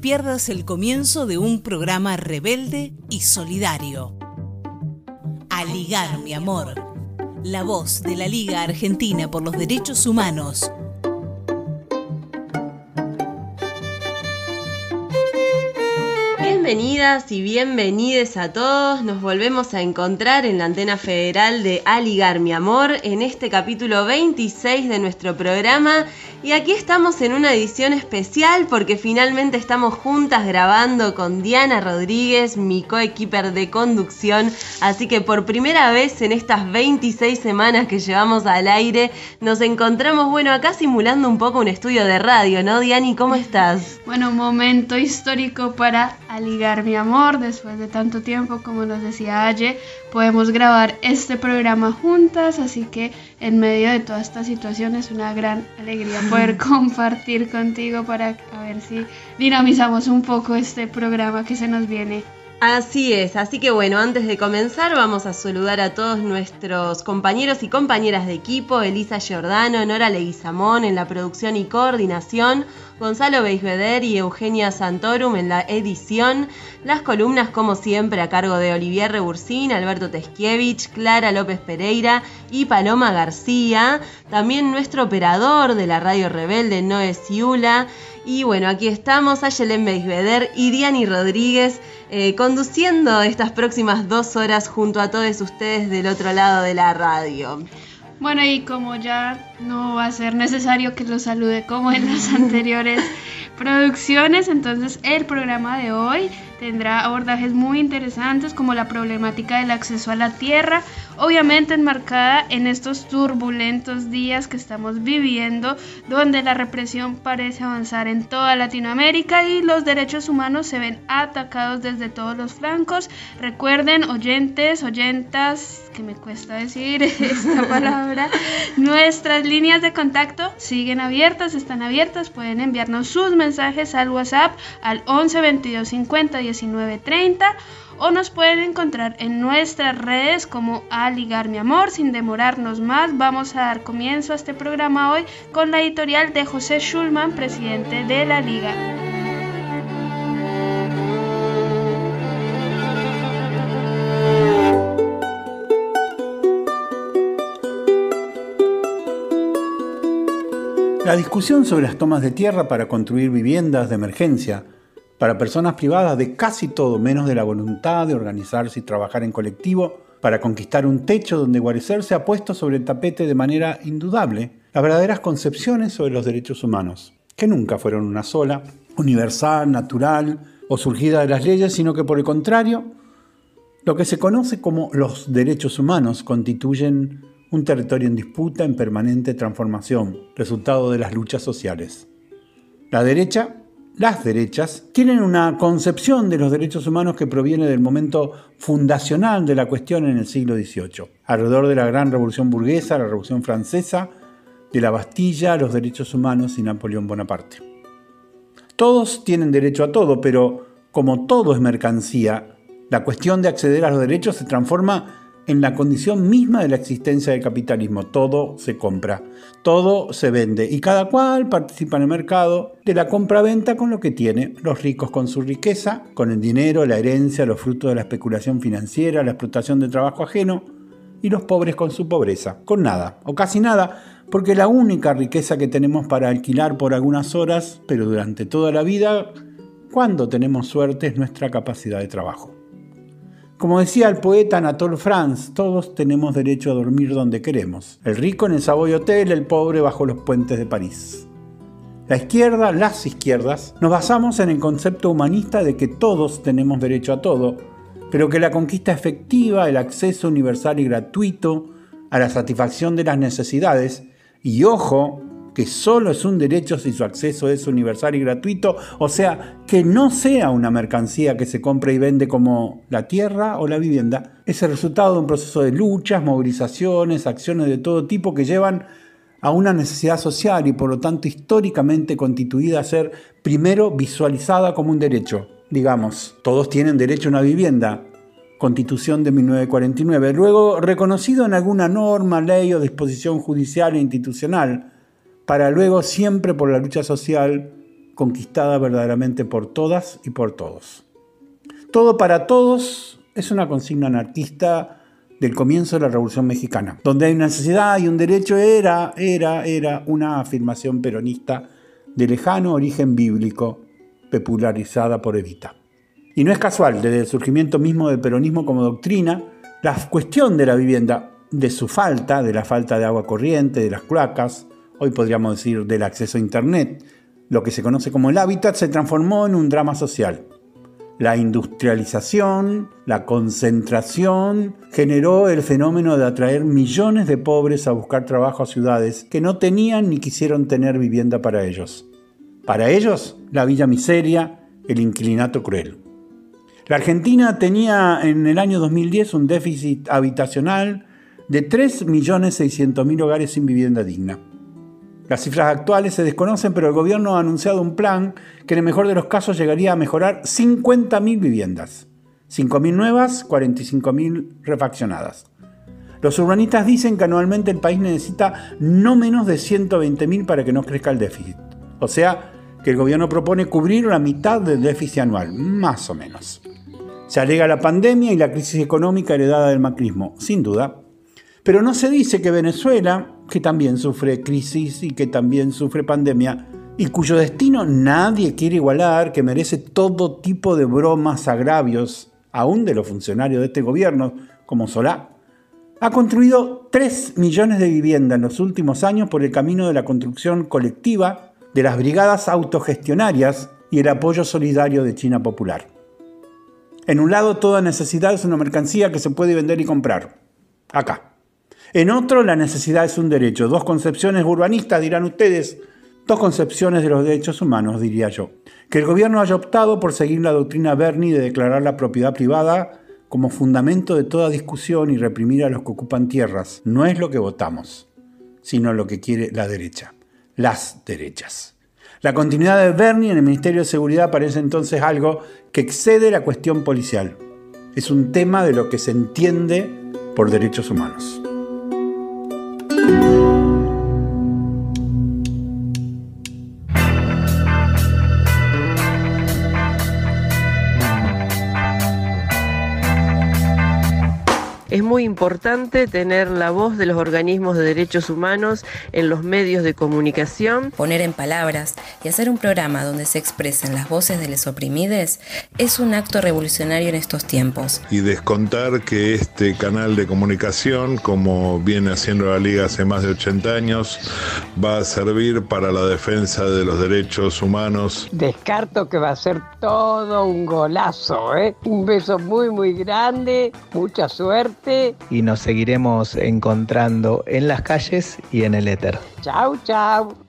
pierdas el comienzo de un programa rebelde y solidario. Aligar, mi amor. La voz de la Liga Argentina por los Derechos Humanos Bienvenidas y bienvenides a todos. Nos volvemos a encontrar en la antena federal de Aligar mi amor en este capítulo 26 de nuestro programa. Y aquí estamos en una edición especial porque finalmente estamos juntas grabando con Diana Rodríguez, mi coequiper de conducción. Así que por primera vez en estas 26 semanas que llevamos al aire, nos encontramos, bueno, acá simulando un poco un estudio de radio, ¿no, Diani? ¿Cómo estás? Bueno, momento histórico para Aligar mi amor, después de tanto tiempo, como nos decía Aye, podemos grabar este programa juntas, así que en medio de toda esta situación es una gran alegría poder compartir contigo para a ver si dinamizamos un poco este programa que se nos viene Así es, así que bueno, antes de comenzar vamos a saludar a todos nuestros compañeros y compañeras de equipo, Elisa Giordano, Nora Leguizamón en la producción y coordinación, Gonzalo Beisveder y Eugenia Santorum en la edición, las columnas como siempre a cargo de Olivier Rebursín, Alberto Teskiewicz, Clara López Pereira y Paloma García, también nuestro operador de la radio rebelde Noé Ciula, y bueno, aquí estamos, Ayelen Beisveder y Diani Rodríguez, eh, conduciendo estas próximas dos horas junto a todos ustedes del otro lado de la radio. Bueno, y como ya no va a ser necesario que los salude como en las anteriores producciones, entonces el programa de hoy tendrá abordajes muy interesantes como la problemática del acceso a la tierra, obviamente enmarcada en estos turbulentos días que estamos viviendo, donde la represión parece avanzar en toda Latinoamérica y los derechos humanos se ven atacados desde todos los flancos. Recuerden, oyentes, oyentas, que me cuesta decir esta palabra, nuestras líneas de contacto siguen abiertas, están abiertas, pueden enviarnos sus mensajes al WhatsApp al 11 22 50 1930 o nos pueden encontrar en nuestras redes como A Ligar Mi Amor. Sin demorarnos más, vamos a dar comienzo a este programa hoy con la editorial de José Schulman, presidente de la Liga. La discusión sobre las tomas de tierra para construir viviendas de emergencia para personas privadas de casi todo menos de la voluntad de organizarse y trabajar en colectivo para conquistar un techo donde guarecerse ha puesto sobre el tapete de manera indudable las verdaderas concepciones sobre los derechos humanos, que nunca fueron una sola, universal, natural o surgida de las leyes, sino que por el contrario, lo que se conoce como los derechos humanos constituyen un territorio en disputa, en permanente transformación, resultado de las luchas sociales. La derecha las derechas tienen una concepción de los derechos humanos que proviene del momento fundacional de la cuestión en el siglo XVIII, alrededor de la gran revolución burguesa, la revolución francesa, de la Bastilla, los derechos humanos y Napoleón Bonaparte. Todos tienen derecho a todo, pero como todo es mercancía, la cuestión de acceder a los derechos se transforma en la condición misma de la existencia del capitalismo. Todo se compra, todo se vende y cada cual participa en el mercado de la compra-venta con lo que tiene. Los ricos con su riqueza, con el dinero, la herencia, los frutos de la especulación financiera, la explotación de trabajo ajeno y los pobres con su pobreza, con nada o casi nada, porque la única riqueza que tenemos para alquilar por algunas horas, pero durante toda la vida, cuando tenemos suerte, es nuestra capacidad de trabajo. Como decía el poeta Anatole France, todos tenemos derecho a dormir donde queremos. El rico en el Savoy Hotel, el pobre bajo los puentes de París. La izquierda, las izquierdas, nos basamos en el concepto humanista de que todos tenemos derecho a todo, pero que la conquista efectiva, el acceso universal y gratuito a la satisfacción de las necesidades, y ojo, que solo es un derecho si su acceso es universal y gratuito, o sea, que no sea una mercancía que se compra y vende como la tierra o la vivienda, es el resultado de un proceso de luchas, movilizaciones, acciones de todo tipo que llevan a una necesidad social y por lo tanto históricamente constituida a ser primero visualizada como un derecho. Digamos, todos tienen derecho a una vivienda, Constitución de 1949, luego reconocido en alguna norma, ley o disposición judicial e institucional, para luego siempre por la lucha social conquistada verdaderamente por todas y por todos. Todo para todos es una consigna anarquista del comienzo de la Revolución Mexicana. Donde hay una necesidad y un derecho era, era, era una afirmación peronista de lejano origen bíblico, popularizada por Evita. Y no es casual, desde el surgimiento mismo del peronismo como doctrina, la cuestión de la vivienda, de su falta, de la falta de agua corriente, de las cloacas, hoy podríamos decir del acceso a Internet, lo que se conoce como el hábitat, se transformó en un drama social. La industrialización, la concentración, generó el fenómeno de atraer millones de pobres a buscar trabajo a ciudades que no tenían ni quisieron tener vivienda para ellos. Para ellos, la villa miseria, el inclinato cruel. La Argentina tenía en el año 2010 un déficit habitacional de 3.600.000 hogares sin vivienda digna. Las cifras actuales se desconocen, pero el gobierno ha anunciado un plan que en el mejor de los casos llegaría a mejorar 50.000 viviendas. 5.000 nuevas, 45.000 refaccionadas. Los urbanistas dicen que anualmente el país necesita no menos de 120.000 para que no crezca el déficit. O sea, que el gobierno propone cubrir la mitad del déficit anual, más o menos. Se alega la pandemia y la crisis económica heredada del macrismo, sin duda. Pero no se dice que Venezuela, que también sufre crisis y que también sufre pandemia, y cuyo destino nadie quiere igualar, que merece todo tipo de bromas, agravios, aún de los funcionarios de este gobierno, como Solá, ha construido 3 millones de viviendas en los últimos años por el camino de la construcción colectiva, de las brigadas autogestionarias y el apoyo solidario de China Popular. En un lado, toda necesidad es una mercancía que se puede vender y comprar. Acá. En otro, la necesidad es un derecho. Dos concepciones urbanistas, dirán ustedes. Dos concepciones de los derechos humanos, diría yo. Que el gobierno haya optado por seguir la doctrina Bernie de declarar la propiedad privada como fundamento de toda discusión y reprimir a los que ocupan tierras no es lo que votamos, sino lo que quiere la derecha, las derechas. La continuidad de Bernie en el Ministerio de Seguridad parece entonces algo que excede la cuestión policial. Es un tema de lo que se entiende por derechos humanos. Muy importante tener la voz de los organismos de derechos humanos en los medios de comunicación. Poner en palabras y hacer un programa donde se expresen las voces de los oprimidos es un acto revolucionario en estos tiempos. Y descontar que este canal de comunicación, como viene haciendo la Liga hace más de 80 años, va a servir para la defensa de los derechos humanos. Descarto que va a ser todo un golazo, ¿eh? Un beso muy, muy grande, mucha suerte y nos seguiremos encontrando en las calles y en el éter. Chau, chau.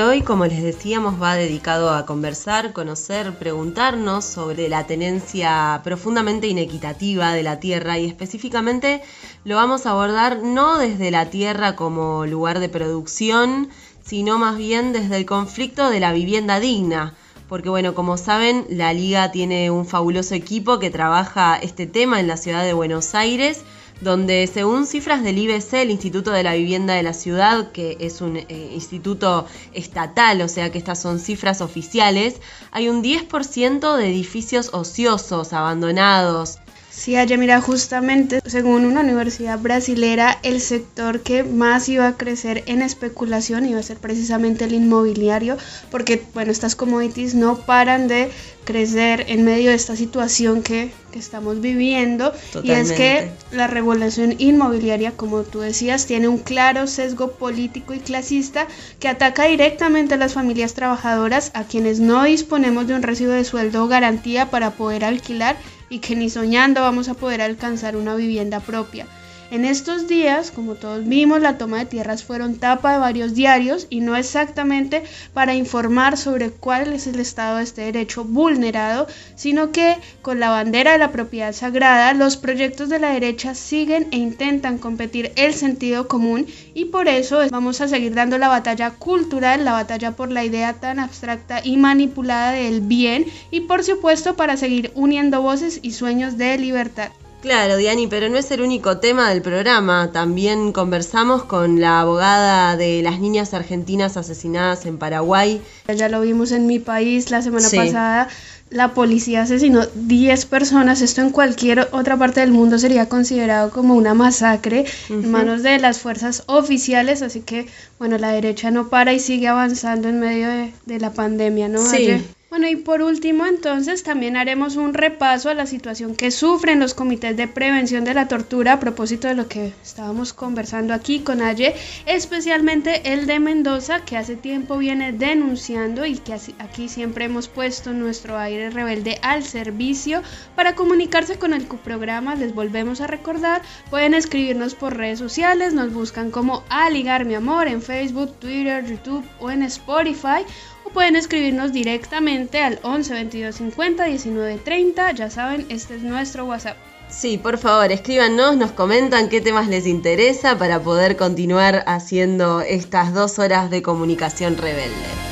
Hoy, como les decíamos, va dedicado a conversar, conocer, preguntarnos sobre la tenencia profundamente inequitativa de la tierra y específicamente lo vamos a abordar no desde la tierra como lugar de producción, sino más bien desde el conflicto de la vivienda digna. Porque bueno, como saben, la liga tiene un fabuloso equipo que trabaja este tema en la ciudad de Buenos Aires donde según cifras del IBC, el Instituto de la Vivienda de la Ciudad, que es un eh, instituto estatal, o sea que estas son cifras oficiales, hay un 10% de edificios ociosos, abandonados, Sí, allá mira, justamente según una universidad brasilera, el sector que más iba a crecer en especulación iba a ser precisamente el inmobiliario, porque bueno, estas commodities no paran de crecer en medio de esta situación que, que estamos viviendo. Y es que la regulación inmobiliaria, como tú decías, tiene un claro sesgo político y clasista que ataca directamente a las familias trabajadoras, a quienes no disponemos de un recibo de sueldo o garantía para poder alquilar y que ni soñando vamos a poder alcanzar una vivienda propia. En estos días, como todos vimos, la toma de tierras fueron tapa de varios diarios y no exactamente para informar sobre cuál es el estado de este derecho vulnerado, sino que con la bandera de la propiedad sagrada, los proyectos de la derecha siguen e intentan competir el sentido común y por eso vamos a seguir dando la batalla cultural, la batalla por la idea tan abstracta y manipulada del bien y por supuesto para seguir uniendo voces y sueños de libertad. Claro, Diani, pero no es el único tema del programa. También conversamos con la abogada de las niñas argentinas asesinadas en Paraguay. Ya lo vimos en mi país la semana pasada. La policía asesinó 10 personas. Esto en cualquier otra parte del mundo sería considerado como una masacre en manos de las fuerzas oficiales. Así que, bueno, la derecha no para y sigue avanzando en medio de, la pandemia, ¿no? Sí. Bueno, y por último, entonces, también haremos un repaso a la situación que sufren los comités de prevención de la tortura a propósito de lo que estábamos conversando aquí con Aye, especialmente el de Mendoza, que hace tiempo viene denunciando y que aquí siempre hemos puesto nuestro aire rebelde al servicio para comunicarse con el programa. Les volvemos a recordar, pueden escribirnos por redes sociales, nos buscan como A Ligar Mi Amor en Facebook, Twitter, YouTube o en Spotify o pueden escribirnos directamente al 11 22 50 19 30. Ya saben, este es nuestro WhatsApp. Sí, por favor, escríbanos, nos comentan qué temas les interesa para poder continuar haciendo estas dos horas de comunicación rebelde.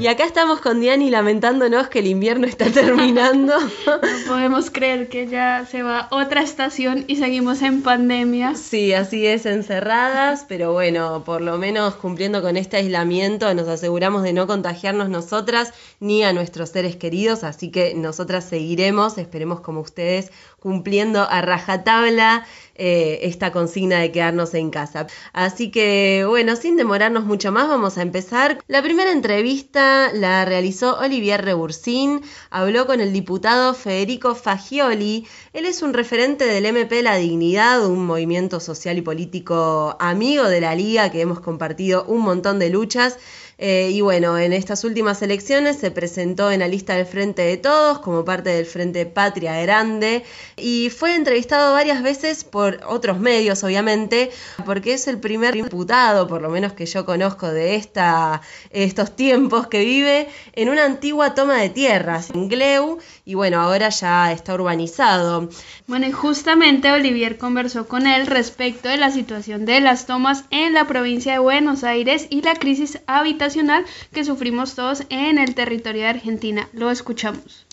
Y acá estamos con Diani lamentándonos que el invierno está terminando. No podemos creer que ya se va otra estación y seguimos en pandemia. Sí, así es, encerradas, pero bueno, por lo menos cumpliendo con este aislamiento nos aseguramos de no contagiarnos nosotras ni a nuestros seres queridos, así que nosotras seguiremos, esperemos como ustedes, cumpliendo a rajatabla eh, esta consigna de quedarnos en casa. Así que bueno, sin demorarnos mucho más, vamos a empezar. La primera entrevista la realizó Olivier Rebursín, habló con el diputado Federico Fagioli. Él es un referente del MP La Dignidad, un movimiento social y político amigo de la Liga que hemos compartido un montón de luchas. Eh, y bueno, en estas últimas elecciones se presentó en la lista del Frente de Todos como parte del Frente Patria Grande y fue entrevistado varias veces por otros medios, obviamente, porque es el primer diputado, por lo menos que yo conozco de esta, estos tiempos, que vive en una antigua toma de tierras en Gleu y bueno, ahora ya está urbanizado. Bueno, y justamente Olivier conversó con él respecto de la situación de las tomas en la provincia de Buenos Aires y la crisis habitacional que sufrimos todos en el territorio de Argentina. Lo escuchamos.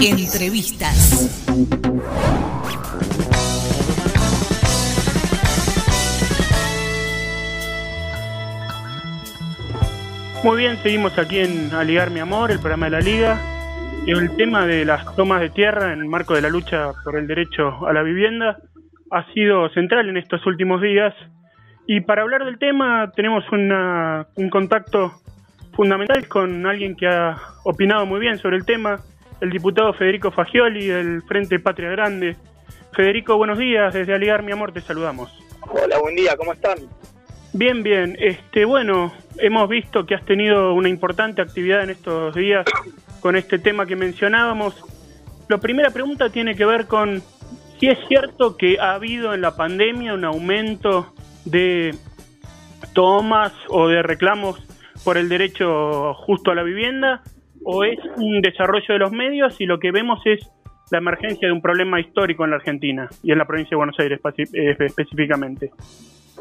Entrevistas. Muy bien, seguimos aquí en Aligar Mi Amor, el programa de la Liga. El tema de las tomas de tierra en el marco de la lucha por el derecho a la vivienda ha sido central en estos últimos días y para hablar del tema tenemos un contacto fundamental con alguien que ha opinado muy bien sobre el tema, el diputado Federico Fagioli del Frente Patria Grande. Federico, buenos días, desde Aligar Mi Amor te saludamos. Hola, buen día, ¿cómo están? Bien, bien. Este, bueno, hemos visto que has tenido una importante actividad en estos días con este tema que mencionábamos. La primera pregunta tiene que ver con si es cierto que ha habido en la pandemia un aumento de tomas o de reclamos por el derecho justo a la vivienda o es un desarrollo de los medios y lo que vemos es la emergencia de un problema histórico en la Argentina y en la provincia de Buenos Aires eh, específicamente.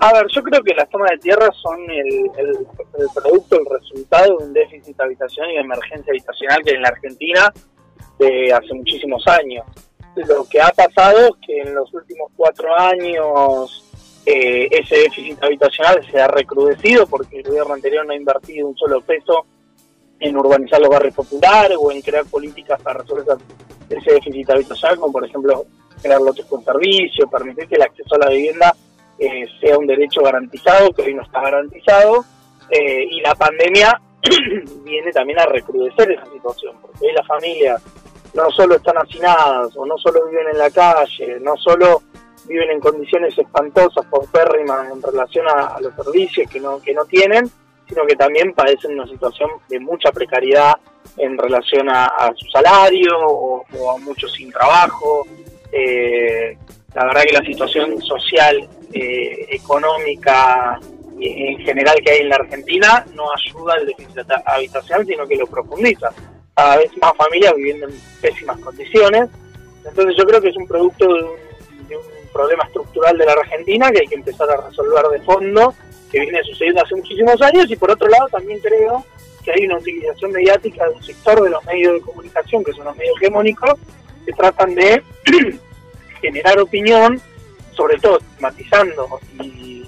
A ver, yo creo que las tomas de tierra son el, producto, el resultado de un déficit habitacional y de emergencia habitacional que hay en la Argentina de hace muchísimos años. Lo que ha pasado es que en los últimos cuatro años eh, ese déficit habitacional se ha recrudecido porque el gobierno anterior no ha invertido un solo peso en urbanizar los barrios populares o en crear políticas para resolver ese déficit habitacional, como por ejemplo crear lotes con servicio, permitir que el acceso a la vivienda eh, sea un derecho garantizado, que hoy no está garantizado, eh, y la pandemia viene también a recrudecer esa situación, porque hoy las familias no solo están hacinadas o no solo viven en la calle, no solo viven en condiciones espantosas, paupérrimas en relación a, los servicios que no, que no tienen, sino que también padecen una situación de mucha precariedad en relación a, su salario o, a muchos sin trabajo. Eh, la verdad que la situación social, eh, económica en general que hay en la Argentina no ayuda al déficit habitacional, sino que lo profundiza. Cada vez más familias viviendo en pésimas condiciones. Entonces yo creo que es un producto de un problema estructural de la Argentina que hay que empezar a resolver de fondo que viene sucediendo hace muchísimos años y por otro lado también creo que hay una utilización mediática de un sector de los medios de comunicación, que son los medios hegemónicos, que tratan de generar opinión, sobre todo estigmatizando y,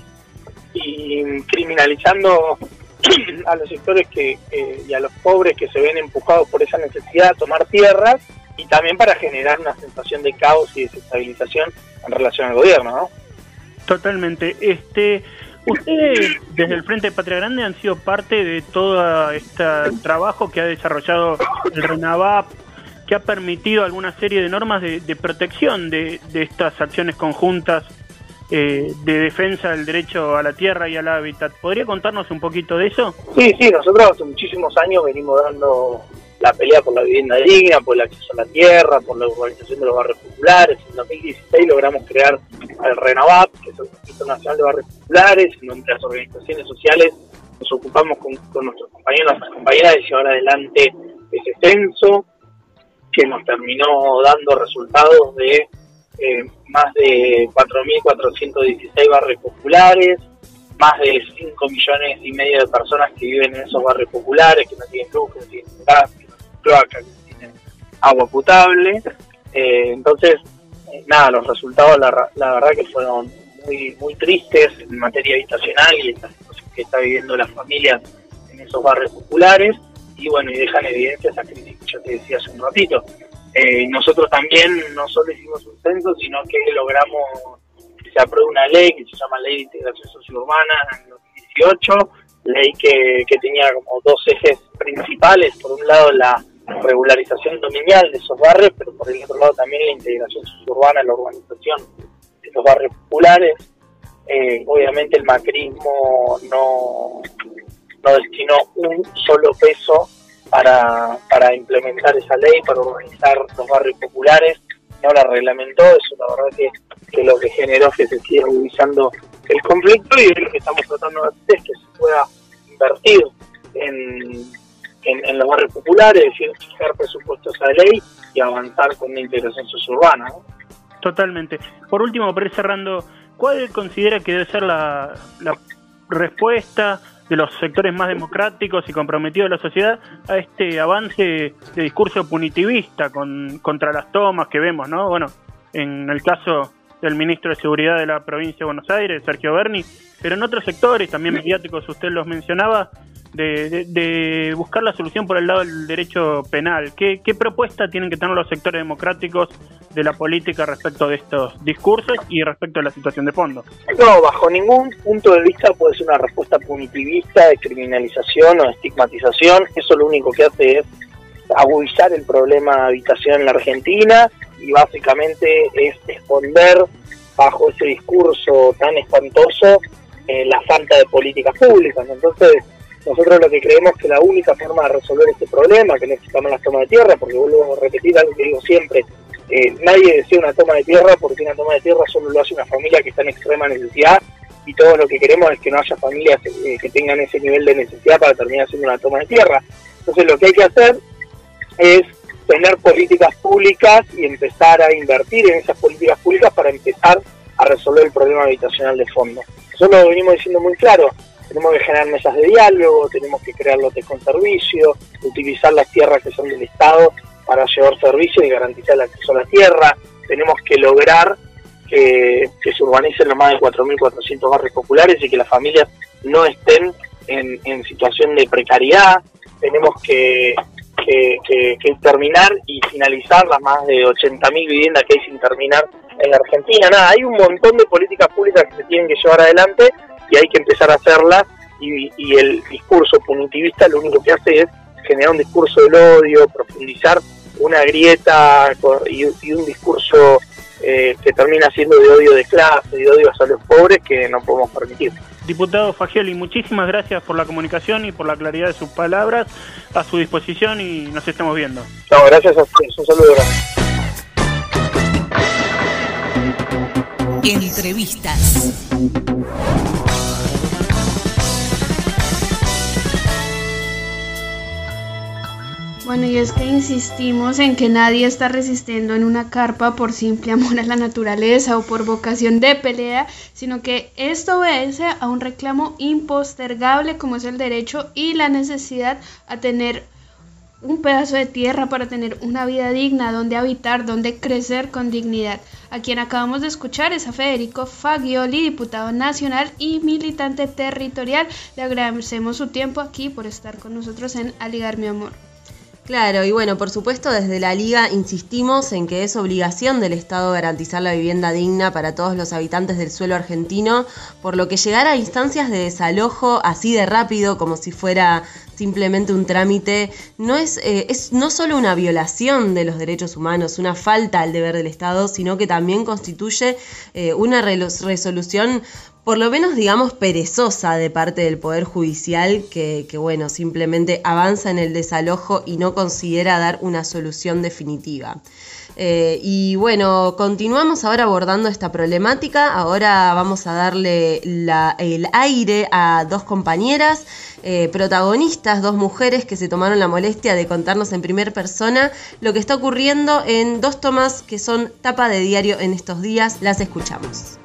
criminalizando a los sectores que, y a los pobres que se ven empujados por esa necesidad de tomar tierras y también para generar una sensación de caos y desestabilización en relación al gobierno, ¿no? Totalmente. Este, Ustedes, desde el Frente de Patria Grande, han sido parte de todo este trabajo que ha desarrollado el RENAVAP, que ha permitido alguna serie de normas de, protección de, estas acciones conjuntas eh, de defensa del derecho a la tierra y al hábitat. ¿Podría contarnos un poquito de eso? Sí, sí, nosotros hace muchísimos años venimos dando la pelea por la vivienda digna, por el acceso a la tierra, por la urbanización de los barrios populares. En 2016 logramos crear el RENAVAP, que es el Registro Nacional de Barrios Populares, en donde las organizaciones sociales nos ocupamos con, nuestros compañeros y compañeras de llevar adelante ese censo, que nos terminó dando resultados de eh, más de 4.416 barrios populares, más de 5 millones y medio de personas que viven en esos barrios populares, que no tienen luz, que no tienen gas, cloaca, que tienen agua potable. Eh, entonces, eh, nada, los resultados la, la, verdad que fueron muy muy tristes en materia habitacional y la situación que está viviendo las familias en esos barrios populares y bueno, y dejan evidencia esa crisis que yo te decía hace un ratito. Eh, nosotros también no solo hicimos un censo, sino que logramos que se apruebe una ley que se llama Ley de Integración Sociourbana en 2018, ley que, que tenía como dos ejes principales, por un lado la regularización dominial de esos barrios, pero por el otro lado también la integración suburbana, la urbanización de los barrios populares. Eh, obviamente el macrismo no, no destinó un solo peso para, para implementar esa ley, para organizar los barrios populares, no la reglamentó, eso la verdad que, que lo que generó que se siga agudizando el conflicto y lo que estamos tratando de hacer es que se pueda invertir en en, los barrios populares, es decir, fijar presupuestos a ley y avanzar con la integración suburbana. Totalmente. Por último, para ir cerrando, ¿cuál considera que debe ser la, respuesta de los sectores más democráticos y comprometidos de la sociedad a este avance de discurso punitivista con, contra las tomas que vemos, ¿no? Bueno, en el caso del ministro de Seguridad de la provincia de Buenos Aires, Sergio Berni, pero en otros sectores, también mediáticos, usted los mencionaba, de, buscar la solución por el lado del derecho penal. ¿Qué, propuesta tienen que tener los sectores democráticos de la política respecto de estos discursos y respecto a la situación de fondo? No, bajo ningún punto de vista puede ser una respuesta punitivista, de criminalización o de estigmatización. Eso lo único que hace es agudizar el problema de habitación en la Argentina y básicamente es esconder bajo ese discurso tan espantoso eh, la falta de políticas públicas. Entonces, nosotros lo que creemos que la única forma de resolver este problema, que necesitamos las tomas de tierra, porque vuelvo a repetir algo que digo siempre, eh, nadie desea una toma de tierra porque una toma de tierra solo lo hace una familia que está en extrema necesidad y todo lo que queremos es que no haya familias eh, que tengan ese nivel de necesidad para terminar haciendo una toma de tierra. Entonces lo que hay que hacer es tener políticas públicas y empezar a invertir en esas políticas públicas para empezar a resolver el problema habitacional de fondo. Eso lo venimos diciendo muy claro tenemos que generar mesas de diálogo, tenemos que crear lotes con servicio, utilizar las tierras que son del Estado para llevar servicio y garantizar el acceso a la tierra, tenemos que lograr que, se urbanicen los más de 4.400 barrios populares y que las familias no estén en, situación de precariedad, tenemos que, que, terminar y finalizar las más de 80.000 viviendas que hay sin terminar en la Argentina. Nada, hay un montón de políticas públicas que se tienen que llevar adelante y hay que empezar a hacerlas y, y el discurso punitivista lo único que hace es generar un discurso del odio, profundizar una grieta y, un discurso eh, que termina siendo de odio de clase, de odio a los pobres que no podemos permitir. Diputado Fagioli, muchísimas gracias por la comunicación y por la claridad de sus palabras. A su disposición y nos estamos viendo. No, gracias a ustedes. Un saludo Entrevistas. Bueno, y es que insistimos en que nadie está resistiendo en una carpa por simple amor a la naturaleza o por vocación de pelea, sino que esto obedece a un reclamo impostergable como es el derecho y la necesidad a tener un pedazo de tierra para tener una vida digna, donde habitar, donde crecer con dignidad. A quien acabamos de escuchar es a Federico Fagioli, diputado nacional y militante territorial. Le agradecemos su tiempo aquí por estar con nosotros en Aligar mi amor. Claro, y bueno, por supuesto desde la Liga insistimos en que es obligación del Estado garantizar la vivienda digna para todos los habitantes del suelo argentino, por lo que llegar a instancias de desalojo así de rápido como si fuera simplemente un trámite no es, eh, es no solo una violación de los derechos humanos, una falta al deber del Estado, sino que también constituye eh, una resolución por lo menos digamos perezosa de parte del Poder Judicial que, bueno, simplemente avanza en el desalojo y no considera dar una solución definitiva. Eh, y bueno, continuamos ahora abordando esta problemática. Ahora vamos a darle el aire a dos compañeras eh, protagonistas, dos mujeres que se tomaron la molestia de contarnos en primera persona lo que está ocurriendo en dos tomas que son tapa de diario en estos días. Las escuchamos.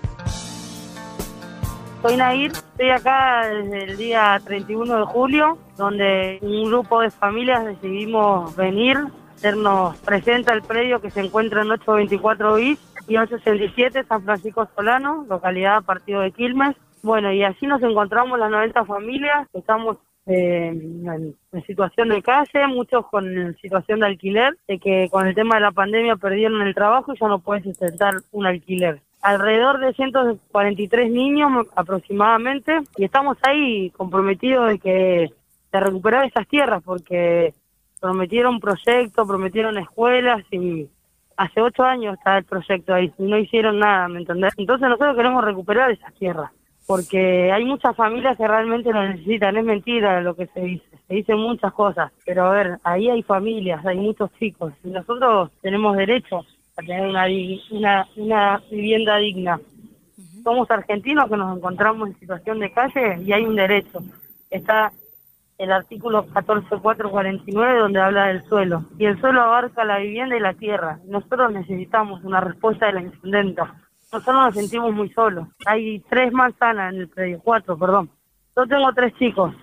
Soy Nair, estoy acá desde el día 31 de julio, donde un grupo de familias decidimos venir, hacernos presente al predio que se encuentra en 824 bis y 867 San Francisco Solano, localidad Partido de Quilmes. Bueno, y así nos encontramos las 90 familias, estamos eh, en, situación de calle, muchos con situación de alquiler, de que con el tema de la pandemia perdieron el trabajo y ya no pueden sustentar un alquiler alrededor de 143 niños aproximadamente y estamos ahí comprometidos de que de recuperar esas tierras porque prometieron proyectos, prometieron escuelas y hace ocho años está el proyecto ahí y no hicieron nada, ¿me entendés? Entonces nosotros queremos recuperar esas tierras porque hay muchas familias que realmente lo necesitan, es mentira lo que se dice, se dicen muchas cosas, pero a ver, ahí hay familias, hay muchos chicos y nosotros tenemos derechos a tener una, una, una vivienda digna. Somos argentinos que nos encontramos en situación de calle y hay un derecho. Está el artículo 14449 donde habla del suelo. Y el suelo abarca la vivienda y la tierra. Nosotros necesitamos una respuesta de la intendenta. Nosotros nos sentimos muy solos. Hay tres manzanas en el predio, cuatro, perdón. Yo tengo tres chicos.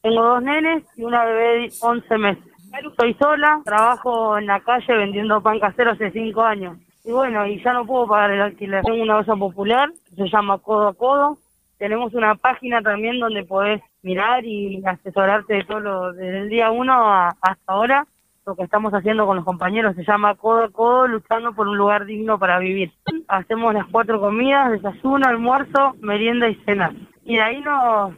Tengo dos nenes y una bebé de 11 meses. Estoy sola, trabajo en la calle vendiendo pan casero hace cinco años. Y bueno, y ya no puedo pagar el alquiler. Tengo una olla popular, se llama Codo a Codo. Tenemos una página también donde podés mirar y asesorarte de todo lo, desde el día uno hasta ahora. Lo que estamos haciendo con los compañeros se llama Codo a Codo, luchando por un lugar digno para vivir. Hacemos las cuatro comidas, desayuno, almuerzo, merienda y cena. Y de ahí nos,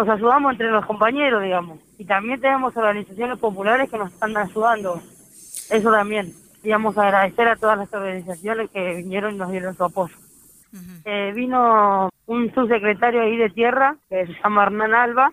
nos ayudamos entre los compañeros, digamos. Y también tenemos organizaciones populares que nos están ayudando. Eso también. Queríamos agradecer a todas las organizaciones que vinieron y nos dieron su apoyo. eh, vino un subsecretario ahí de tierra, que se llama Hernán Alba,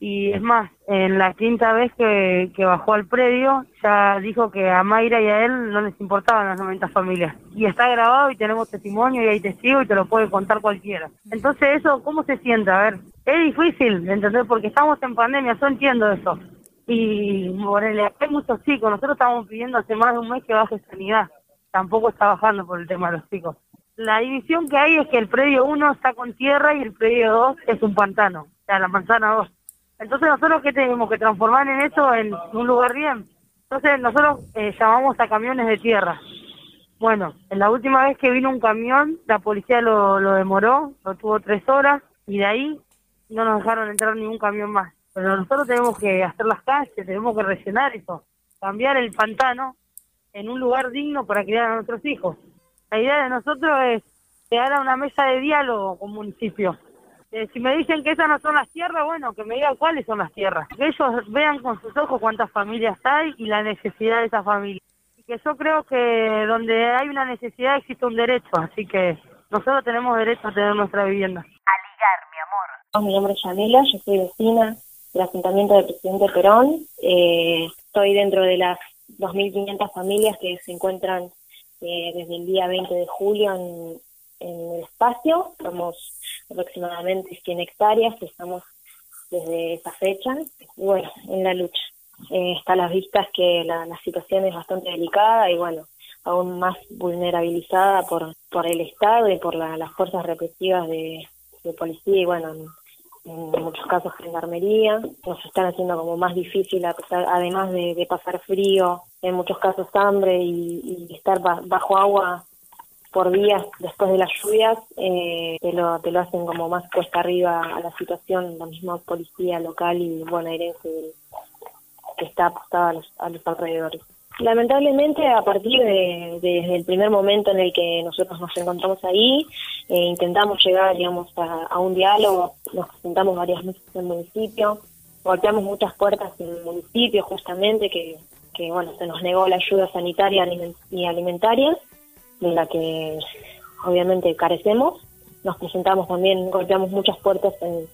y es más, en la quinta vez que, bajó al predio, ya dijo que a Mayra y a él no les importaban las 90 familias. Y está grabado y tenemos testimonio y hay testigos y te lo puede contar cualquiera. Entonces eso, ¿cómo se siente? A ver, es difícil, ¿entendés? Porque estamos en pandemia, yo entiendo eso. Y Morele, hay muchos chicos, nosotros estamos pidiendo hace más de un mes que baje sanidad. Tampoco está bajando por el tema de los chicos. La división que hay es que el predio 1 está con tierra y el predio 2 es un pantano, o sea, la manzana 2. Entonces nosotros qué tenemos que transformar en eso en un lugar bien. Entonces nosotros eh, llamamos a camiones de tierra. Bueno, en la última vez que vino un camión, la policía lo, lo demoró, lo tuvo tres horas y de ahí no nos dejaron entrar ningún camión más. pero nosotros tenemos que hacer las calles, tenemos que rellenar eso, cambiar el pantano en un lugar digno para criar a nuestros hijos. La idea de nosotros es a una mesa de diálogo con municipio. Eh, si me dicen que esas no son las tierras, bueno, que me digan cuáles son las tierras. Que ellos vean con sus ojos cuántas familias hay y la necesidad de esas familias. Y que yo creo que donde hay una necesidad existe un derecho, así que nosotros tenemos derecho a tener nuestra vivienda. Mi nombre es Yanela, yo soy vecina del asentamiento del presidente Perón. Eh, estoy dentro de las 2.500 familias que se encuentran eh, desde el día 20 de julio en, el espacio. Somos aproximadamente 100 hectáreas estamos desde esa fecha. Bueno, en la lucha. Eh, está a las vistas que la, situación es bastante delicada y bueno, aún más vulnerabilizada por, por el Estado y por las fuerzas represivas de, de policía y bueno, en muchos casos gendarmería, nos están haciendo como más difícil, además de, pasar frío, en muchos casos hambre y, estar bajo agua por días después de las lluvias, eh, te, lo, te lo hacen como más cuesta arriba a la situación, la misma policía local y bonaerense que está apostada a los, a los alrededores. Lamentablemente, a partir de, desde el primer momento en el que nosotros nos encontramos ahí, eh, intentamos llegar, digamos, a, un diálogo, nos presentamos varias veces en el municipio, golpeamos muchas puertas en el municipio justamente que, que bueno, se nos negó la ayuda sanitaria y alimentaria, de la que obviamente carecemos. Nos presentamos también, golpeamos muchas puertas en,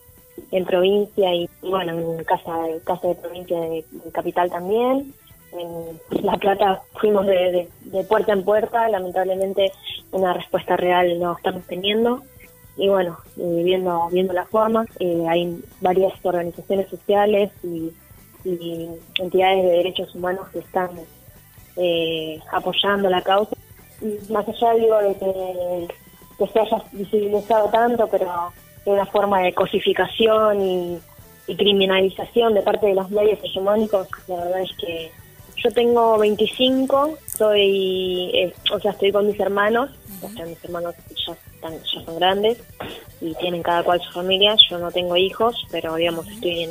en provincia y, bueno, en casa, casa de provincia de capital también en La Plata fuimos de, puerta en puerta, lamentablemente una respuesta real no estamos teniendo. Y bueno, viendo, viendo la forma, eh, hay varias organizaciones sociales y, entidades de derechos humanos que están eh, apoyando la causa. Más allá digo de que, se haya visibilizado tanto, pero de una forma de cosificación y, criminalización de parte de los medios hegemónicos, la verdad es que yo tengo 25, soy, eh, o sea, estoy con mis hermanos, o sea, mis hermanos ya, ya son grandes y tienen cada cual su familia. Yo no tengo hijos, pero digamos, estoy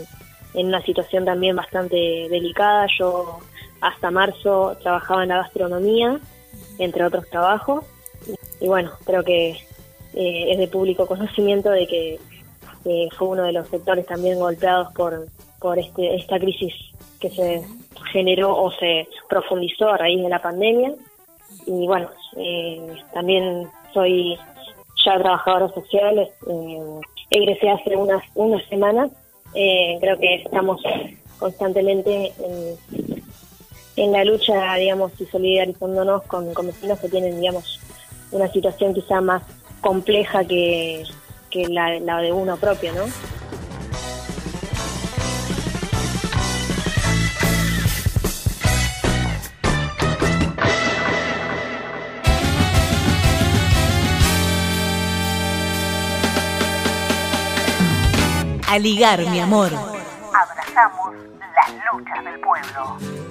en una situación también bastante delicada. Yo hasta marzo trabajaba en la gastronomía, entre otros trabajos. Y, bueno, creo que eh, es de público conocimiento de que fue uno de los sectores también golpeados por, por este, esta crisis que se generó o se profundizó a raíz de la pandemia. Y bueno, eh, también soy ya trabajadora social, eh, egresé hace unas, unas semanas. Eh, creo que estamos constantemente en, en, la lucha, digamos, y solidarizándonos con, con vecinos que tienen, digamos, una situación quizá más compleja que, que la, la de uno propio, ¿no? a ligar, mi amor. Abrazamos las luchas del pueblo.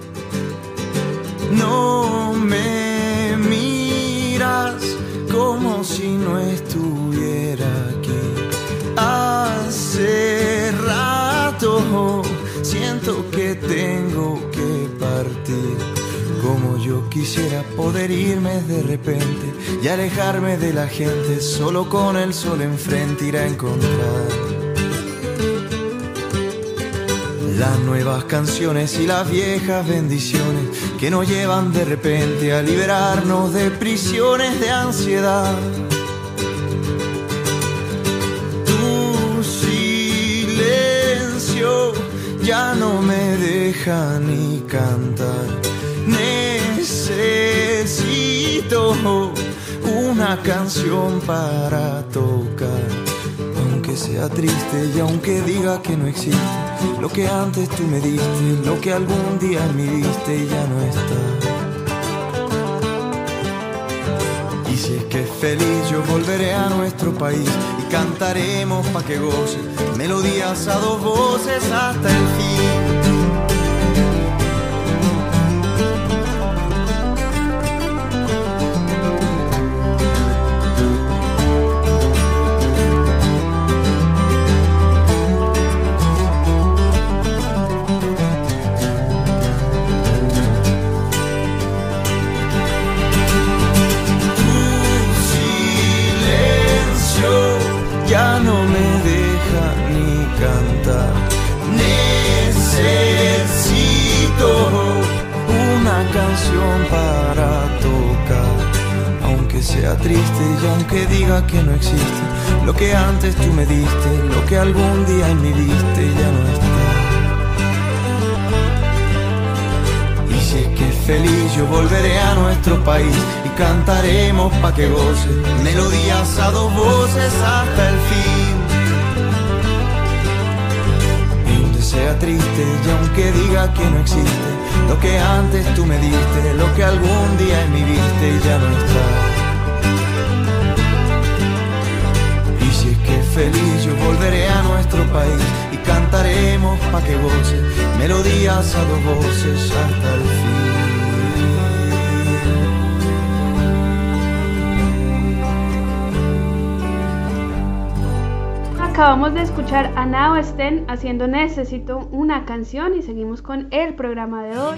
No me miras como si no estuviera aquí. Hace rato siento que tengo que partir. Como yo quisiera poder irme de repente y alejarme de la gente, solo con el sol enfrente ir a encontrar las nuevas canciones y las viejas bendiciones que nos llevan de repente a liberarnos de prisiones de ansiedad. Tu silencio ya no me deja ni cantar. Necesito una canción para tocar, aunque sea triste y aunque diga que no existe lo que antes tú me diste, lo que algún día me diste ya no está. Y si es que feliz yo volveré a nuestro país y cantaremos pa' que goce melodías a dos voces hasta el fin. Aunque sea triste y aunque diga que no existe, lo que antes tú me diste, lo que algún día en mi viste ya no está. Y si es que feliz yo volveré a nuestro país y cantaremos pa' que goce melodías a dos voces hasta el fin. Y donde sea triste y aunque diga que no existe, lo que antes tú me diste, lo que algún día en mi viste ya no está. Feliz yo volveré a nuestro país y cantaremos pa' que goce melodías a dos voces hasta el fin. Acabamos de escuchar a Nao Sten haciendo Necesito una canción y seguimos con el programa de hoy.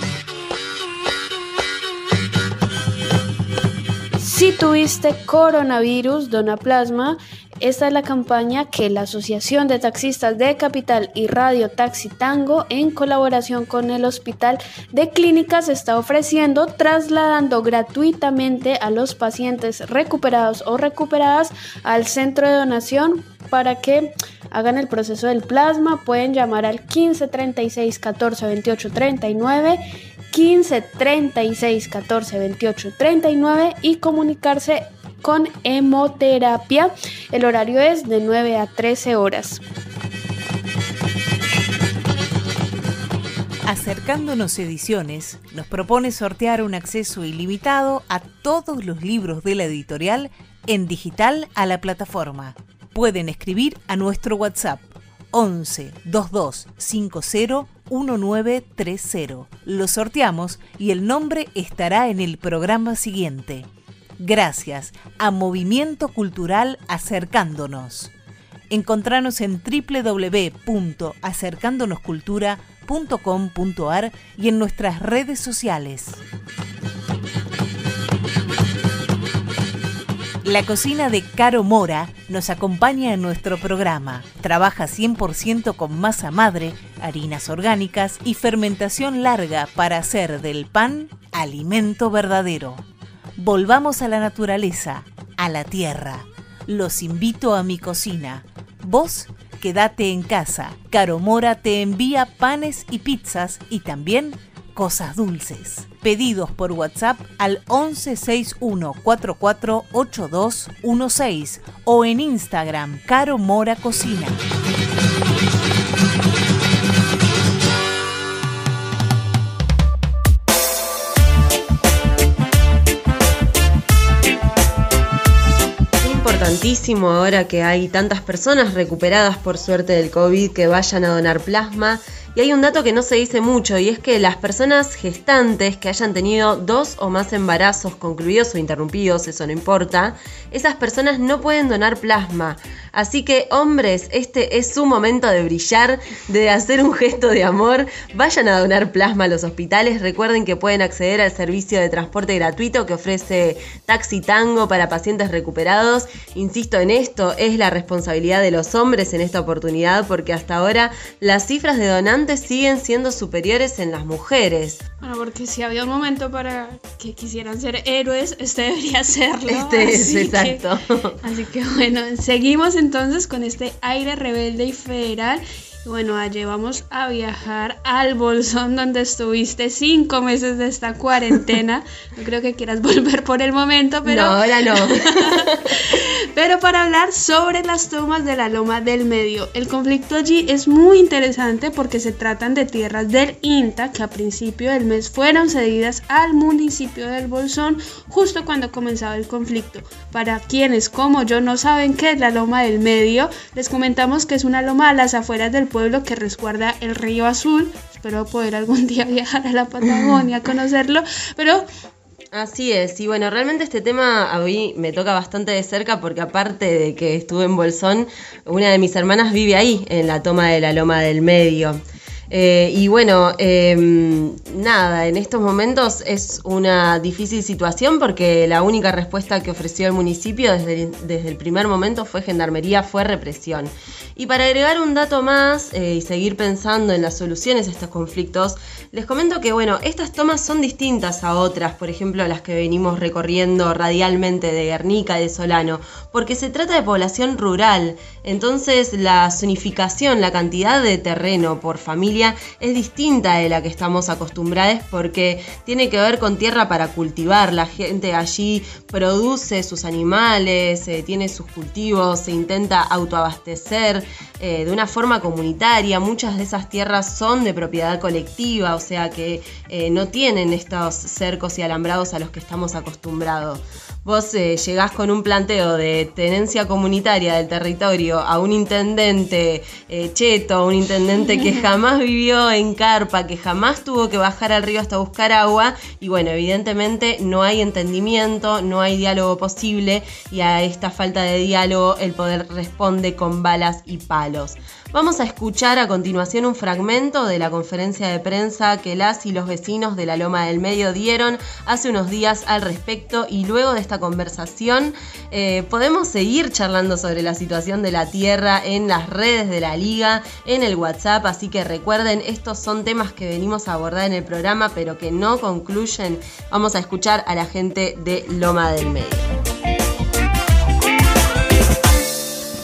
Si tuviste coronavirus, dona plasma. Esta es la campaña que la Asociación de Taxistas de Capital y Radio Taxi Tango, en colaboración con el Hospital de Clínicas, está ofreciendo, trasladando gratuitamente a los pacientes recuperados o recuperadas al centro de donación para que hagan el proceso del plasma. Pueden llamar al 15 36 14 28 39. 15 36 14 28 39 y comunicarse con hemoterapia. El horario es de 9 a 13 horas. Acercándonos Ediciones nos propone sortear un acceso ilimitado a todos los libros de la editorial en digital a la plataforma. Pueden escribir a nuestro WhatsApp 11 22 50 1930. Lo sorteamos y el nombre estará en el programa siguiente. Gracias a Movimiento Cultural Acercándonos. Encontranos en www.acercándonoscultura.com.ar y en nuestras redes sociales. La cocina de Caro Mora nos acompaña en nuestro programa. Trabaja 100% con masa madre, harinas orgánicas y fermentación larga para hacer del pan alimento verdadero. Volvamos a la naturaleza, a la tierra. Los invito a mi cocina. Vos quédate en casa. Caro Mora te envía panes y pizzas y también cosas dulces. Pedidos por WhatsApp al 1161448216 o en Instagram Caro Mora Cocina. Ahora que hay tantas personas recuperadas por suerte del COVID que vayan a donar plasma. Y hay un dato que no se dice mucho y es que las personas gestantes que hayan tenido dos o más embarazos concluidos o interrumpidos, eso no importa, esas personas no pueden donar plasma. Así que hombres, este es su momento de brillar, de hacer un gesto de amor. Vayan a donar plasma a los hospitales. Recuerden que pueden acceder al servicio de transporte gratuito que ofrece Taxi Tango para pacientes recuperados. Insisto en esto, es la responsabilidad de los hombres en esta oportunidad porque hasta ahora las cifras de donantes siguen siendo superiores en las mujeres. Bueno, porque si había un momento para que quisieran ser héroes, este debería serlo. Este es, exacto. así que bueno, seguimos entonces con este aire rebelde y federal. Bueno, allí vamos a viajar al Bolsón donde estuviste cinco meses de esta cuarentena. No creo que quieras volver por el momento, pero... No, ahora no. pero para hablar sobre las tomas de la Loma del Medio. El conflicto allí es muy interesante porque se tratan de tierras del INTA que a principio del mes fueron cedidas al municipio del Bolsón justo cuando comenzaba el conflicto. Para quienes como yo no saben qué es la Loma del Medio, les comentamos que es una loma a las afueras del pueblo que resguarda el río Azul. Espero poder algún día viajar a la Patagonia a conocerlo, pero Así es, y bueno, realmente este tema a mí me toca bastante de cerca porque aparte de que estuve en Bolsón, una de mis hermanas vive ahí, en la toma de la Loma del Medio. Eh, y bueno, em, nada, en estos momentos es una difícil situación porque la única respuesta que ofreció el municipio desde, desde el primer momento fue gendarmería, fue represión. Y para agregar un dato más eh, y seguir pensando en las soluciones a estos conflictos, les comento que bueno, estas tomas son distintas a otras, por ejemplo las que venimos recorriendo radialmente de Guernica de Solano, porque se trata de población rural, entonces la zonificación, la cantidad de terreno por familia es distinta de la que estamos acostumbrados porque tiene que ver con tierra para cultivar, la gente allí produce sus animales, eh, tiene sus cultivos, se intenta autoabastecer eh, de una forma comunitaria, muchas de esas tierras son de propiedad colectiva, o sea que eh, no tienen estos cercos y alambrados a los que estamos acostumbrados vos eh, llegás con un planteo de tenencia comunitaria del territorio a un intendente eh, cheto, un intendente que jamás vivió en carpa, que jamás tuvo que bajar al río hasta buscar agua, y bueno, evidentemente no hay entendimiento, no hay diálogo posible, y a esta falta de diálogo el poder responde con balas y palos. Vamos a escuchar a continuación un fragmento de la conferencia de prensa que las y los vecinos de la Loma del Medio dieron hace unos días al respecto y luego de esta conversación eh, podemos seguir charlando sobre la situación de la tierra en las redes de la liga, en el WhatsApp, así que recuerden, estos son temas que venimos a abordar en el programa pero que no concluyen. Vamos a escuchar a la gente de Loma del Medio.